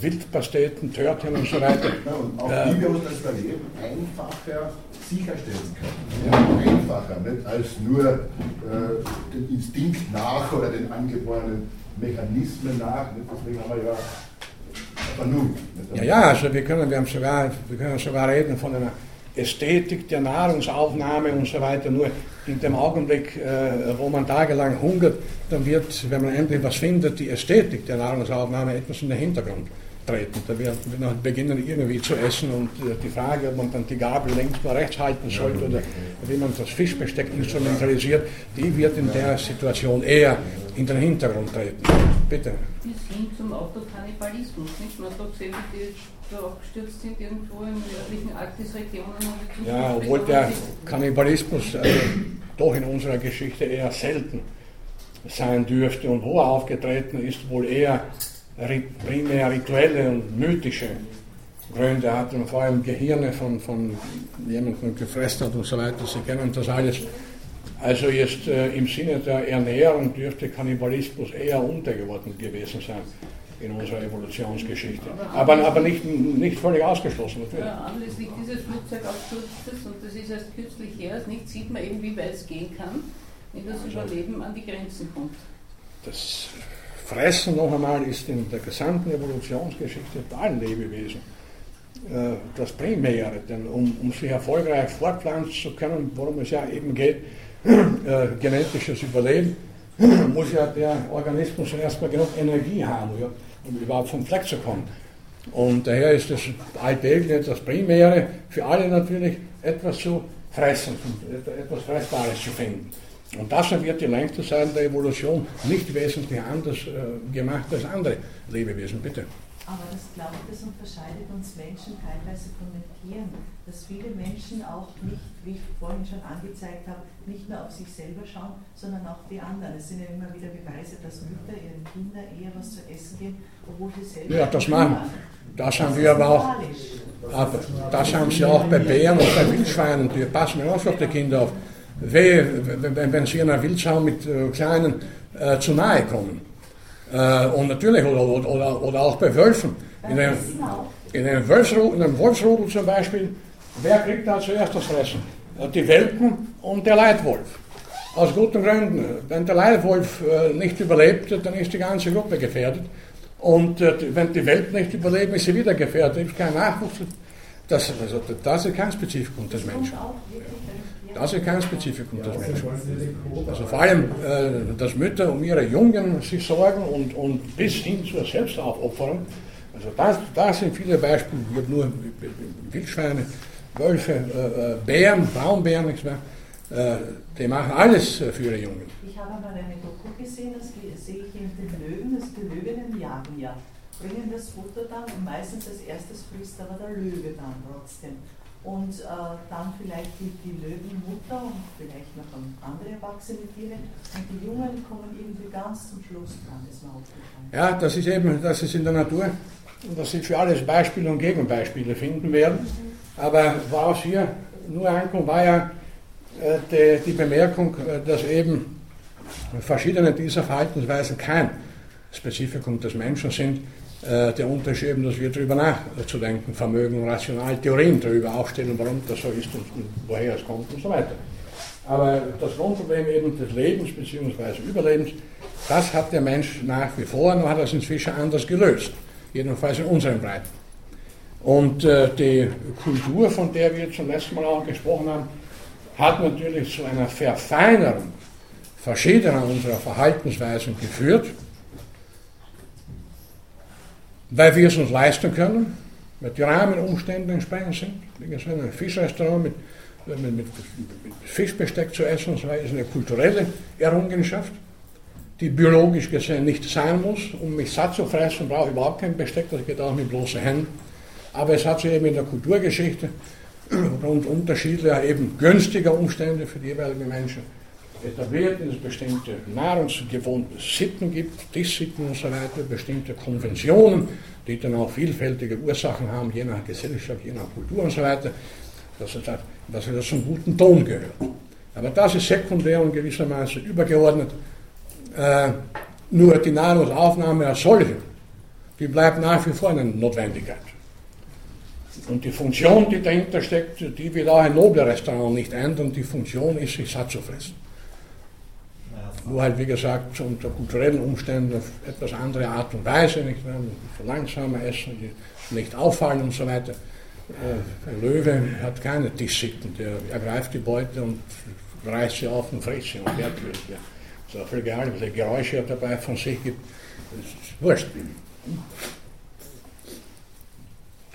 Wildpasteten, Törtchen und so weiter. Ja, und auch wie wir uns das Überleben einfacher sicherstellen können. Ja, einfacher, nicht als nur äh, den Instinkt nach oder den angeborenen Mechanismen nach. Deswegen haben wir ja Vernunft. Ja, ja, also wir können, wir haben sogar, wir können sogar reden von einer Ästhetik der Nahrungsaufnahme und so weiter. Nur in dem Augenblick, äh, wo man tagelang hungert, dann wird, wenn man endlich was findet, die Ästhetik der Nahrungsaufnahme etwas in den Hintergrund treten. Da wird wir beginnen irgendwie zu essen und äh, die Frage, ob man dann die Gabel links oder rechts halten sollte oder wie man das Fischbesteck instrumentalisiert, die wird in der Situation eher in den Hintergrund treten. Bitte. bis hin zum Autokannibalismus. Nicht? Man hat doch gesehen, wie die da abgestürzt sind irgendwo in nördlichen Arktisregionen. Ja, obwohl der Kannibalismus also doch in unserer Geschichte eher selten sein dürfte und wo er aufgetreten ist, wohl eher primär rituelle und mythische Gründe hat und vor allem Gehirne von, von jemandem gefressen hat und so weiter. Sie kennen das alles. Also jetzt äh, im Sinne der Ernährung dürfte Kannibalismus eher untergeordnet gewesen sein in unserer Evolutionsgeschichte. Aber, aber nicht, nicht völlig ausgeschlossen natürlich. Ja, anlässlich dieses Flugzeugabsturzes, und das ist erst kürzlich her, nicht sieht man eben, wie weit es gehen kann, wenn das Überleben an die Grenzen kommt. Das Fressen noch einmal ist in der gesamten Evolutionsgeschichte bei allen Lebewesen äh, das Primäre. Denn um, um sich erfolgreich fortpflanzen zu können, worum es ja eben geht, äh, genetisches Überleben, muss ja der Organismus erstmal genug Energie haben, ja, um überhaupt vom Fleck zu kommen. Und daher ist das alltägliche, das Primäre für alle natürlich, etwas zu fressen, etwas Fressbares zu finden. Und das wird die der Evolution nicht wesentlich anders äh, gemacht als andere Lebewesen. Bitte. Aber das, ich, das unterscheidet uns Menschen teilweise von den Tieren, dass viele Menschen auch nicht, wie ich vorhin schon angezeigt habe, nicht nur auf sich selber schauen, sondern auch die anderen. Es sind ja immer wieder Beweise, dass Mütter ihren Kindern eher was zu essen geben, obwohl sie selber. Ja, das machen. Das haben wir aber auch. Aber das haben sie auch bei Bären und bei Wildschweinen. Die passen auch auf die Kinder auf. Wehe, wenn, sie einer Wildsau mit äh, Kleinen äh, zu nahe kommen. Äh, und natürlich, oder, oder, oder, auch bei Wölfen. In einem, in einem, Wolfsrudel, in einem Wolfsrudel zum Beispiel, wer kriegt da zuerst das Fressen? Äh, Die Welpen und der Leitwolf. Aus guten Gründen. Wenn der Leitwolf äh, nicht überlebt, dann ist die ganze Gruppe gefährdet. Und wenn die Welpen nicht überleben, ist sie wieder gefährdet. Es gibt keinen Nachwuchs. Das, also, das ist kein Spezifikum des Menschen. wenn- Das ist kein Spezifikum des Menschen. Also vor allem, äh, dass Mütter um ihre Jungen sich sorgen und, und bis hin zur Selbstaufopferung. Also das, das sind viele Beispiele. Ich habe nur Wildschweine Wölfe, äh, äh, Bären, Braunbären, nichts mehr. Äh, die machen alles äh, für ihre Jungen. Ich habe mal eine Doku gesehen, das sehe ich in den Löwen, das die Löwinnen jagen ja, bringen das Futter dann und meistens als erstes frisst aber der Löwe dann trotzdem. Und äh, dann vielleicht die, die Löwenmutter und vielleicht noch andere erwachsene Tiere und die Jungen kommen irgendwie ganz zum Schluss dran, ist mir aufgefallen. Ja, das ist eben, das ist in der Natur und dass Sie für alles Beispiele und Gegenbeispiele finden werden. Aber woraus hier nur ankommt, war ja äh, die, die, Bemerkung, äh, dass eben verschiedene dieser Verhaltensweisen kein Spezifikum des Menschen sind. Äh, der Unterschied eben, dass wir darüber nachzudenken vermögen, rational Theorien darüber aufstellen, warum das so ist und, woher es kommt und so weiter. Aber das Grundproblem eben des Lebens bzw. Überlebens, das hat der Mensch nach wie vor, nur hat es inzwischen anders gelöst. Jedenfalls in unseren Breiten. Und äh, die Kultur, von der wir zum letzten Mal auch gesprochen haben, hat natürlich zu einer Verfeinerung verschiedener unserer Verhaltensweisen geführt, weil wir es uns leisten können, weil die Rahmenumstände entsprechend sind. Wie gesagt, ein Fischrestaurant mit, mit, mit, mit Fischbesteck zu essen, das ist eine kulturelle Errungenschaft, die biologisch gesehen nicht sein muss. Um mich satt zu fressen, brauche ich überhaupt kein Besteck, das geht auch mit bloßen Händen. Aber es hat sich eben in der Kulturgeschichte und unterschiedlicher, eben günstiger Umstände für die jeweiligen Menschen etabliert, dass es bestimmte nahrungsgewohnte Sitten gibt, Tischsitten und so weiter, bestimmte Konventionen, die dann auch vielfältige Ursachen haben, je nach Gesellschaft, je nach Kultur und so weiter, dass es, dass es zum guten Ton gehört. Aber das ist sekundär und gewissermaßen übergeordnet. Äh, nur die Nahrungsaufnahme als solche, die bleibt nach wie vor eine Notwendigkeit. Und die Funktion, die dahinter steckt, die will auch ein Nobelrestaurant nicht ändern. Die Funktion ist, sich satt zu fressen. Nur halt, wie gesagt, unter kulturellen Umständen auf etwas andere Art und Weise, nicht mehr, langsamer essen, nicht auffallen und so weiter. Äh, der Löwe hat keine Tischsitten, der ergreift die Beute und reißt sie auf und frisst sie und wertlos. Ja. So viel egal, welche Geräusche er dabei von sich gibt, das ist wurscht.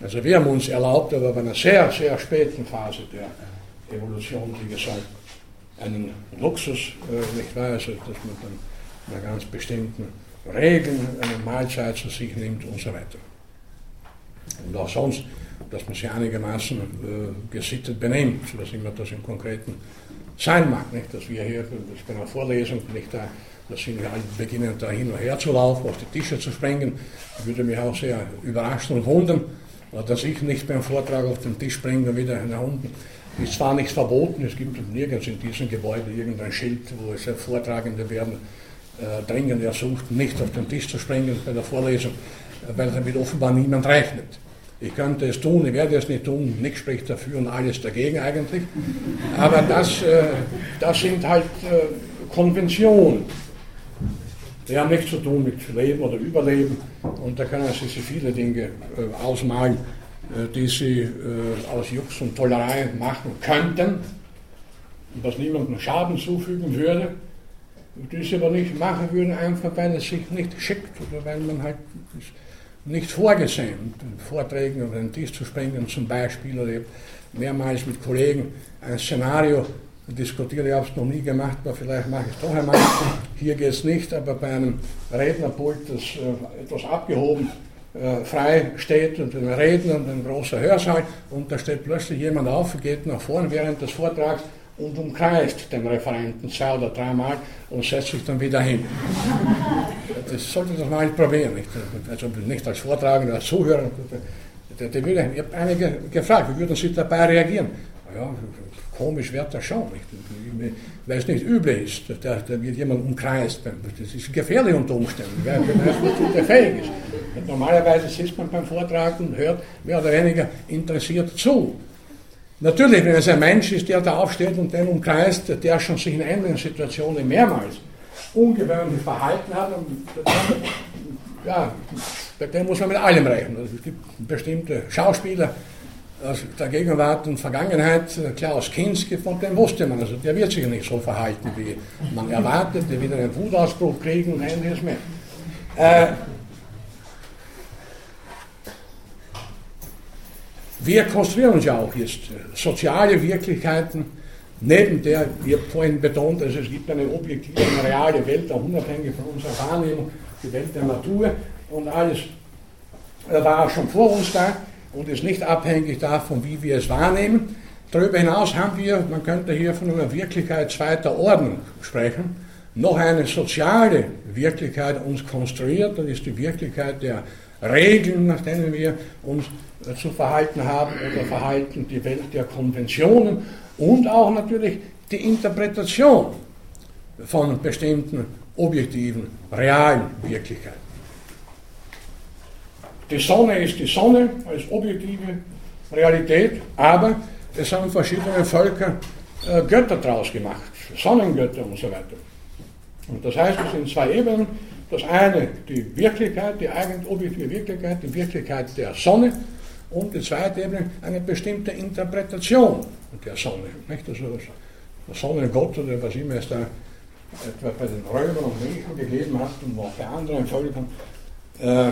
Also wir haben uns erlaubt, aber bei einer sehr, sehr späten Phase der Evolution, wie gesagt, einen Luxus, äh, nicht wahr, also, dass man dann nach ganz bestimmten Regeln eine Mahlzeit zu sich nimmt und so weiter. Und auch sonst, dass man sich einigermaßen äh, gesittet benimmt, sodass immer das im Konkreten sein mag. Nicht? Dass wir hier, das bei einer Vorlesung, nicht da, dass sie alle beginnen, da hin und her zu laufen, auf die Tische zu springen, würde mich auch sehr überraschen und wundern dass ich nicht beim Vortrag auf den Tisch springe und wieder nach unten. Ist zwar nichts verboten, es gibt nirgends in diesem Gebäude irgendein Schild, wo es Vortragende werden äh, dringend ersucht, nicht auf den Tisch zu springen bei der Vorlesung, äh, weil damit offenbar niemand rechnet. Ich könnte es tun, ich werde es nicht tun, nichts spricht dafür und alles dagegen eigentlich. Aber das, äh, das sind halt äh, Konventionen. Die haben nichts zu tun mit Leben oder Überleben und da können sich viele Dinge äh, ausmalen, die Sie äh, aus Jux und Tollerei machen könnten was niemandem Schaden zufügen würde, die Sie aber nicht machen würden, einfach weil es sich nicht schickt oder weil man halt nicht vorgesehen, Vorträgen oder den Tisch zu springen zum Beispiel oder mehrmals mit Kollegen ein Szenario diskutiere, ich habe es noch nie gemacht, aber vielleicht mache ich es doch einmal. Hier geht es nicht, aber bei einem Rednerpult, das äh, etwas abgehoben äh, frei steht und ein Redner und ein großer Hörsaal und da steht plötzlich jemand auf, geht nach vorn während des Vortrags und umkreist den Referenten zwei oder dreimal und setzt sich dann wieder hin. Das sollte das mal probieren, nicht? also nicht als Vortragender, als Zuhörer. Ich habe einige gefragt, wie würden Sie dabei reagieren? Ja, komisch wird das schon, weil es nicht üblich ist. Da, da wird jemand umkreist. Das ist gefährlich unter Umständen, wer nicht der fähig ist. Und normalerweise sitzt man beim Vortrag und hört mehr oder weniger interessiert zu. Natürlich, wenn es ein Mensch ist, der da aufsteht und den umkreist, der schon sich in ähnlichen Situationen mehrmals ungewöhnlich verhalten hat, ja, bei dem muss man mit allem rechnen. Es gibt bestimmte Schauspieler, aus der Gegenwart und Vergangenheit, äh, Klaus Kinski, von dem wusste man, also der wird sich nicht so verhalten, wie man erwartet, der wird einen Wutausbruch kriegen und ähnliches mehr. Äh, Wir konstruieren uns ja auch jetzt äh, soziale Wirklichkeiten, neben der wir vorhin betont, also es gibt eine objektive, eine reale Welt, auch unabhängig von unserer Wahrnehmung, die Welt der Natur und alles äh, war auch schon vor uns da und ist nicht abhängig davon, wie wir es wahrnehmen. Darüber hinaus haben wir, man könnte hier von einer Wirklichkeit zweiter Ordnung sprechen, noch eine soziale Wirklichkeit uns konstruiert, das ist die Wirklichkeit der Regeln, nach denen wir uns zu verhalten haben oder verhalten, die Welt der Konventionen und auch natürlich die Interpretation von bestimmten objektiven, realen Wirklichkeiten. Die Sonne ist die Sonne als objektive Realität, aber es haben verschiedene Völker äh, Götter draus gemacht, Sonnengötter und so weiter. Und das heißt, es sind zwei Ebenen. Das eine die Wirklichkeit, die eigentlich objektive Wirklichkeit, die Wirklichkeit der Sonne und die zweite Ebene eine bestimmte Interpretation der Sonne. Nicht? Also der Sonnengott oder was immer es da etwa bei den Römern und Griechen gegeben hat und auch bei anderen Völkern. Äh,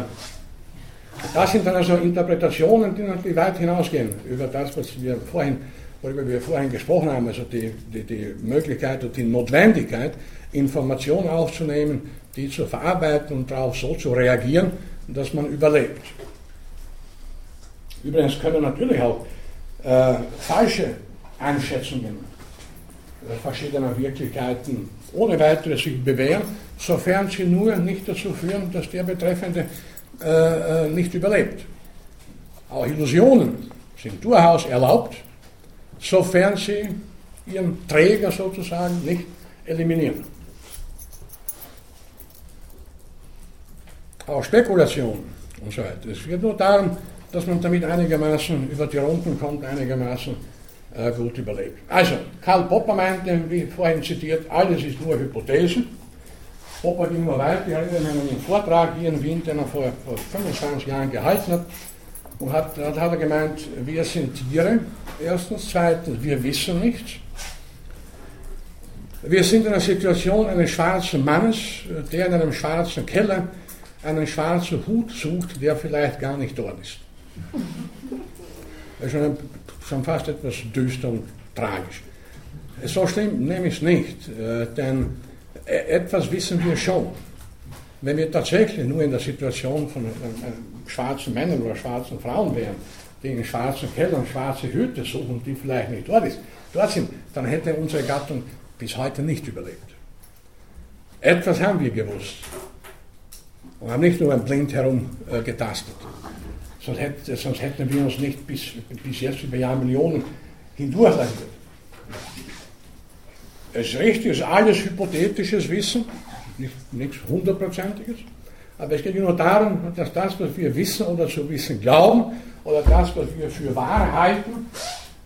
das sind dann also Interpretationen, die natürlich weit hinausgehen über das, was wir vorhin, worüber wir vorhin gesprochen haben, also die, die, die Möglichkeit und die Notwendigkeit, Informationen aufzunehmen, die zu verarbeiten und darauf so zu reagieren, dass man überlebt. Übrigens können natürlich auch äh, falsche Einschätzungen verschiedener Wirklichkeiten ohne weiteres sich bewähren, sofern sie nur nicht dazu führen, dass der Betreffende äh, äh, nicht überlebt. Auch Illusionen sind durchaus erlaubt, sofern sie ihren Träger sozusagen nicht eliminieren. Auch Spekulationen und so weiter. Es geht nur darum, dass man damit einigermaßen über die Runden kommt, einigermaßen äh, gut überlebt. Also, Karl Popper meinte, wie vorhin zitiert, alles ist nur Hypothesen. Popper ging nur weiter, ich erinnere an einen Vortrag hier in Wien, den er vor, vor 25 Jahren gehalten hat. Und hat, hat er gemeint, wir sind Tiere, erstens. Zweitens, wir wissen nichts. Wir sind in der Situation eines schwarzen Mannes, der in einem schwarzen Keller einen schwarzen Hut sucht, der vielleicht gar nicht dort ist. Das ist schon, schon fast etwas düster und tragisch. So schlimm nehme ich es nicht, äh, denn etwas wissen wir schon. Wenn wir tatsächlich nur in der Situation von schwarzen Männern oder schwarzen Frauen wären, die in schwarzen Kellern schwarze Hüte suchen, die vielleicht nicht dort, ist, dort sind, dann hätte unsere Gattung bis heute nicht überlebt. Etwas haben wir gewusst und haben nicht nur blind herumgetastet. Äh, sonst, hätte, sonst, hätten wir uns nicht bis, bis jetzt über Jahrmillionen hindurchleiten. Es ist richtig, es ist alles hypothetisches Wissen, nicht, nichts hundertprozentiges. Aber es geht nur darum, dass das, was wir wissen oder zu wissen glauben, oder das, was wir für wahr halten,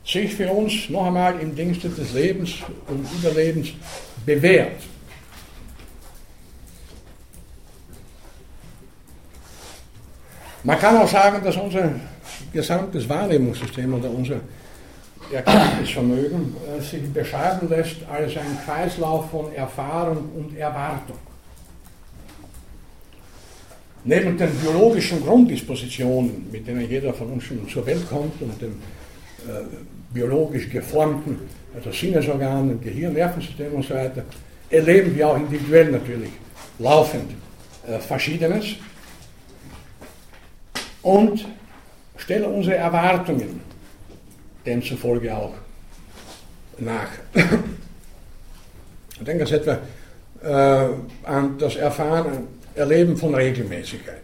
sich für uns noch einmal im Dienste des Lebens und Überlebens bewährt. Man kann auch sagen, dass unser gesamtes Wahrnehmungssystem oder unser Erkenntnisvermögen äh, sich beschreiben lässt als ein Kreislauf von Erfahrung und Erwartung. Neben den biologischen Grunddispositionen, mit denen jeder von uns schon zur Welt kommt und dem äh, biologisch geformten also Sinnesorganen, Gehirn, Nervensystem und so weiter, erleben wir auch individuell natürlich laufend äh, Verschiedenes und stellen unsere Erwartungen demzufolge auch nach. Ich denke jetzt etwa äh, an das Erfahren, Erleben von Regelmäßigkeiten.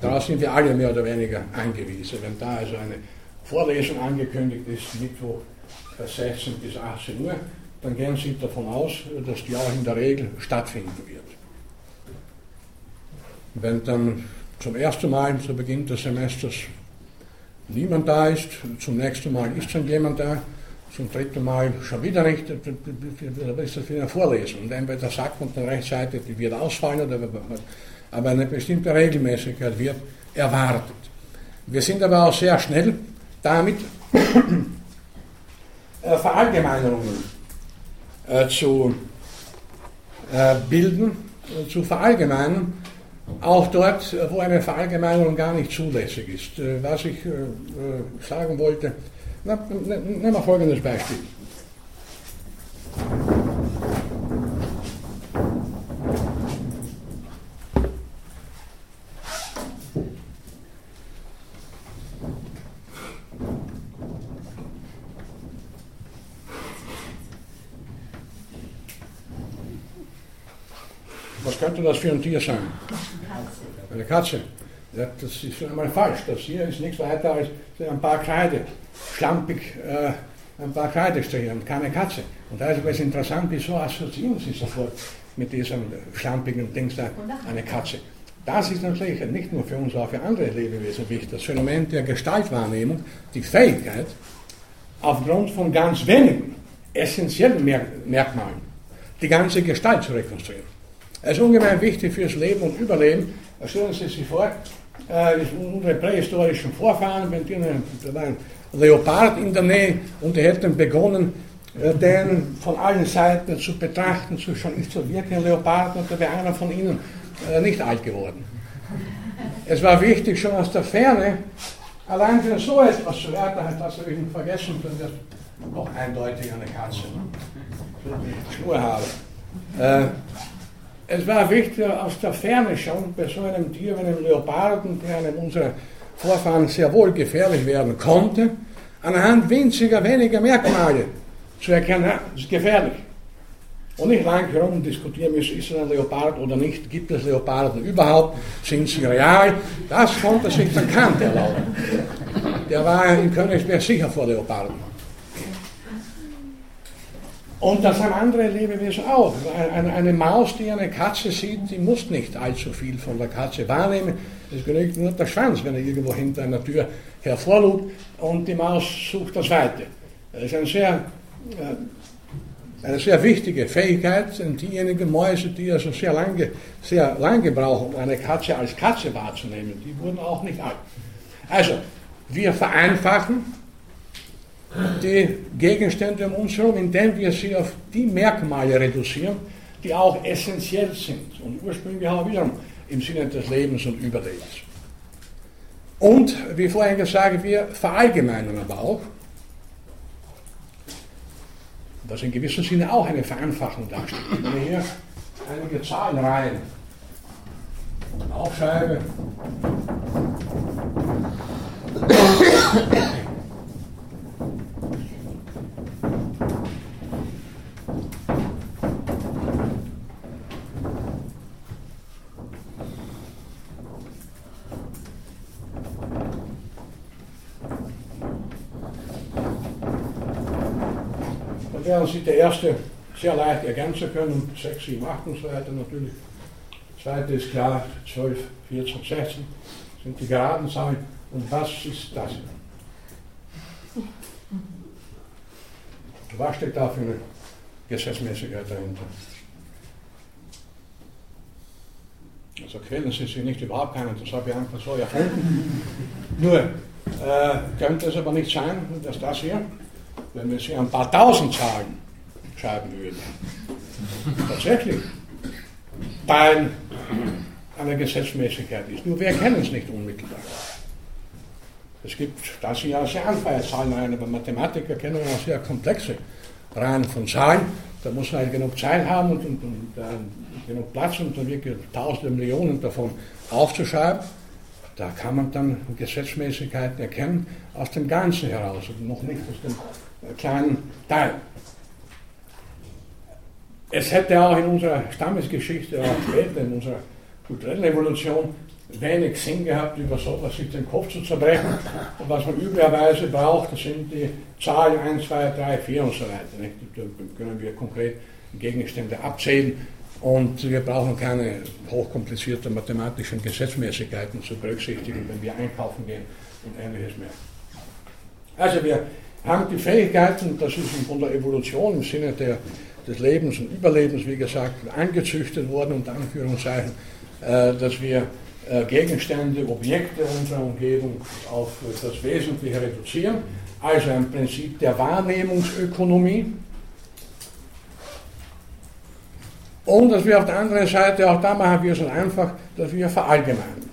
Darauf sind wir alle mehr oder weniger angewiesen. Wenn da also eine Vorlesung angekündigt ist, Mittwoch 16 bis 18 Uhr, dann gehen Sie davon aus, dass die auch in der Regel stattfinden wird. Wenn dann zum ersten Mal zu Beginn des Semesters niemand da ist, zum nächsten Mal ist schon jemand da, zum dritten Mal schon wieder nicht, dann ist das wieder eine Vorlesung. Und entweder sagt man dann rechtzeitig, die wird ausfallen, oder, aber eine bestimmte Regelmäßigkeit wird erwartet. Wir sind aber auch sehr schnell damit äh, Verallgemeinerungen äh, zu äh, bilden, zu verallgemeinern, auch dort, wo eine Verallgemeinerung gar nicht zulässig ist. Äh, was ich äh, äh, sagen wollte, nehmen wir folgendes Beispiel. Was könnte das für ein Tier sein? Eine Katze. Ja, das ist schon einmal falsch. Das hier ist nichts weiter als ein paar Kreide, schlampig, äh, ein paar Kreidestriche und keine Katze. Und da ist es interessant, wieso assoziieren Sie sofort mit diesem schlampigen Ding da eine Katze. Das ist natürlich nicht nur für uns, auch für andere Lebewesen wichtig. Das Phänomen der Gestaltwahrnehmung, die Fähigkeit, aufgrund von ganz wenigen essentiellen Merkmalen die ganze Gestalt zu rekonstruieren. Das ist ungemein wichtig fürs Leben und Überleben. Stellen Sie sich vor, äh, unsere prähistorischen Vorfahren, wenn die, da war ein Leopard in der Nähe und die hätten begonnen, äh, den von allen Seiten zu betrachten, zu schon ist so wirklich ein Leopard und da wäre einer von ihnen äh, nicht alt geworden. Es war wichtig, schon aus der Ferne, allein für so etwas zu werten, hat das habe ich nicht vergessen, denn das noch eindeutig eine Katze. Schnurhaare. Äh, es war wichtig, aus der Ferne schon bei so einem Tier, wie einem Leoparden, der einem unserer Vorfahren sehr wohl gefährlich werden konnte, anhand winziger, weniger Merkmale zu erkennen, das ist gefährlich. Und nicht lang herum diskutieren müssen, ist es ein Leopard oder nicht, gibt es Leoparden überhaupt, sind sie real, das konnte sich der Kant erlauben. Der war in Königsberg sicher vor Leoparden. Und das haben andere Lebewesen auch. Eine, Maus, die eine Katze sieht, die muss nicht allzu viel von der Katze wahrnehmen. Es genügt nur der Schwanz, wenn er irgendwo hinter einer Tür hervorlugt und die Maus sucht das Weite. Das ist ein sehr, äh, eine sehr wichtige Fähigkeit, denn diejenigen Mäuse, die also sehr lange, sehr lange brauchen, um eine Katze als Katze wahrzunehmen, die wurden auch nicht alt. Also, wir vereinfachen die Gegenstände um uns herum, indem wir sie auf die Merkmale reduzieren, die auch essentiell sind und ursprünglich auch wiederum im Sinne des Lebens und Überlebens. Und, wie vorhin gesagt, wir verallgemeinern aber auch, was in gewissem Sinne auch eine Vereinfachung darstellt. Ich hier einige Zahlenreihen aufschreibe, werden Sie der erste sehr leicht ergänzen können, 6, 7, 8 und so weiter natürlich. Zweite ist klar, 12, 14, 16 sind die geraden Zahlen. Und was ist das? Was steht da für eine Gesetzmäßigkeit dahinter? Also quälen Sie sich nicht überhaupt keinen, das habe ich einfach so erfunden. Nur äh, könnte es aber nicht sein, dass das hier wenn wir sie ein paar tausend Zahlen schreiben würden. Tatsächlich. Teil einer Gesetzmäßigkeit ist. Nur wir erkennen es nicht unmittelbar. Es gibt, da sind ja sehr einfache Zahlen rein, aber Mathematiker kennen auch sehr komplexe Reihen von Zahlen. Da muss man halt genug Zeit haben und, und, und äh, genug Platz, um dann wirklich tausende Millionen davon aufzuschreiben. Da kann man dann Gesetzmäßigkeiten erkennen aus dem Ganzen heraus und noch nicht aus dem kleinen Teil. Es hätte auch in unserer Stammesgeschichte, auch später in unserer kulturellen Evolution, wenig Sinn gehabt, über sowas sich den Kopf zu zerbrechen. Und was man üblicherweise braucht, das sind die Zahlen 1, 2, 3, 4 und so weiter. Da können wir konkret Gegenstände abzählen und wir brauchen keine hochkomplizierten mathematischen Gesetzmäßigkeiten zu berücksichtigen, wenn wir einkaufen gehen und ähnliches mehr. Also wir haben die Fähigkeit, und das ist von der Evolution im Sinne der, des Lebens und Überlebens, wie gesagt, angezüchtet worden, unter Anführungszeichen, äh, dass wir äh, Gegenstände, Objekte unserer Umgebung auf das Wesentliche reduzieren, also ein Prinzip der Wahrnehmungsökonomie. Und dass wir auf der anderen Seite, auch da machen wir es einfach, dass wir verallgemeinern.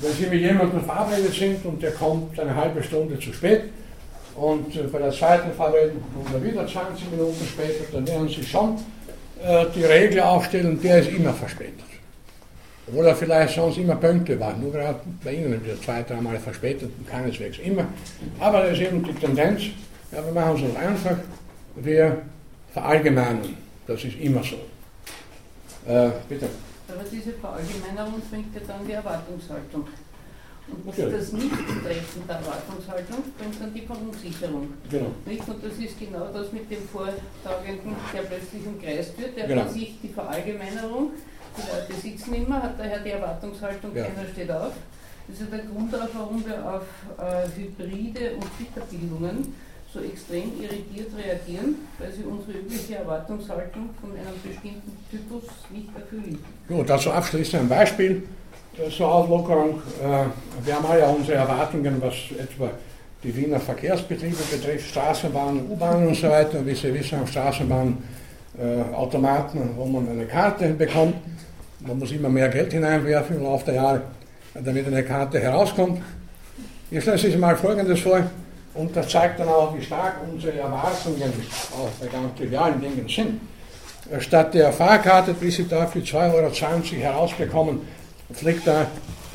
Wenn Sie mit jemandem verabredet sind und der kommt eine halbe Stunde zu spät und äh, bei der zweiten Verabredung kommt er wieder 20 Minuten später, dann werden Sie schon äh, die Regel aufstellen, der ist immer verspätet. Obwohl er vielleicht sonst immer pünktlich war, nur gerade bei Ihnen wieder zwei, dreimal verspätet, keineswegs immer. Aber das ist eben die Tendenz, ja, wir machen es uns einfach, wir verallgemeinern. Das ist immer so. Äh, bitte. Aber diese Verallgemeinerung bringt ja dann die Erwartungshaltung. Und Natürlich. das Nicht-Treffen der Erwartungshaltung bringt dann die Verunsicherung. Genau. Nicht? Und das ist genau das mit dem Vortagenden, der plötzlich umkreist wird, der Genau. für sich die Verallgemeinerung, die Leute sitzen immer, hat daher die Erwartungshaltung, Ja. keiner steht auf. Das ist ja der Grund auch, warum wir auf äh, Hybride und Twitter-Bildungen so extrem irritiert reagieren, weil sie unsere übliche Erwartungshaltung von einem bestimmten Typus nicht erfüllen. Gut, dazu abschließend ein Beispiel äh, zur Auflockerung. Äh, Wir haben ja unsere Erwartungen, was etwa die Wiener Verkehrsbetriebe betrifft, Straßenbahnen, U-Bahnen und so weiter. Wie Sie wissen, haben Straßenbahnen äh, Automaten, wo man eine Karte bekommt. Man muss immer mehr Geld hineinwerfen im Laufe der Jahre, damit eine Karte herauskommt. Jetzt stellen Sie sich mal Folgendes vor, und das zeigt dann auch, wie stark unsere Erwartungen auch bei ganz trivialen Dingen sind. Statt der Fahrkarte, die Sie da für 2,20 Euro herausbekommen, fliegt da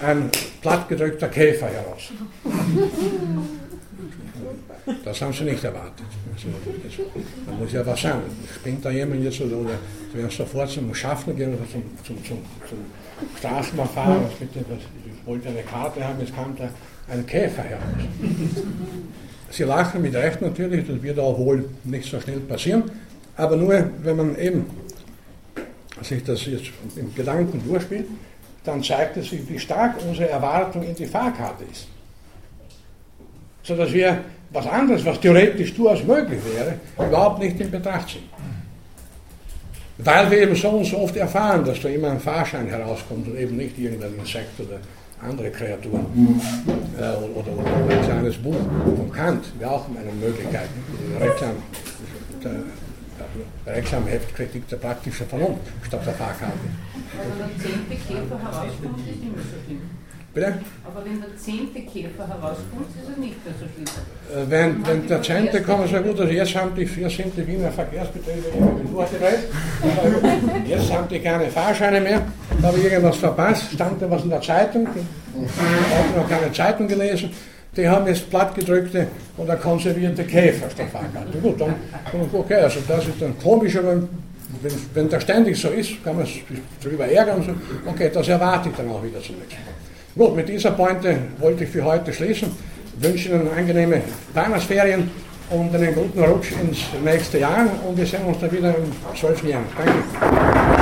ein plattgedrückter Käfer heraus. Das haben Sie nicht erwartet. Also, das, da muss ja was sein. Springt da jemand jetzt oder, oder Sie werden sofort zum Schaffner gehen oder zum, zum, zum, zum Straßenbahnfahrer, ich wollte eine Karte haben, jetzt kam da ein Käfer heraus. Sie lachen mit Recht natürlich, das wird auch wohl nicht so schnell passieren, aber nur wenn man eben sich das jetzt im Gedanken durchspielt, dann zeigt es sich, wie stark unsere Erwartung in die Fahrkarte ist. Sodass wir was anderes, was theoretisch durchaus möglich wäre, überhaupt nicht in Betracht ziehen. Weil wir eben so und so oft erfahren, dass da immer ein Fahrschein herauskommt und eben nicht irgendein Insekt oder andere Kreaturen. Äh, oder, oder ein kleines Buch von Kant wäre auch eine Möglichkeit. Reklam, der, der Reklamheft der praktischen Vernunft statt der Fahrkarte. Wenn der zehnte Käfer herauskommt, ist nicht so schlimm. Bitte? Aber wenn der zehnte Käfer herauskommt, ist er nicht mehr so schlimm. Äh, Wenn, wenn der Zehnte kommt, so gut, also jetzt haben die, hier sind die Wiener Verkehrsbetriebe irgendwie durchgedreht. Aber Jetzt haben die keine Fahrscheine mehr. Da habe ich irgendwas verpasst, stand da was in der Zeitung. Ich habe noch keine Zeitung gelesen. Die haben jetzt plattgedrückte oder konservierte Käfer statt Fahrkarte. Gut, dann, okay, also das ist dann komisch, aber wenn, wenn das ständig so ist, kann man sich darüber ärgern. So. Okay, das erwarte ich dann auch wieder zunächst. Gut, mit dieser Pointe wollte ich für heute schließen. Ich wünsche Ihnen angenehme Weihnachtsferien und einen guten Rutsch ins nächste Jahr und wir sehen uns dann wieder in zwölf Jahren. Danke.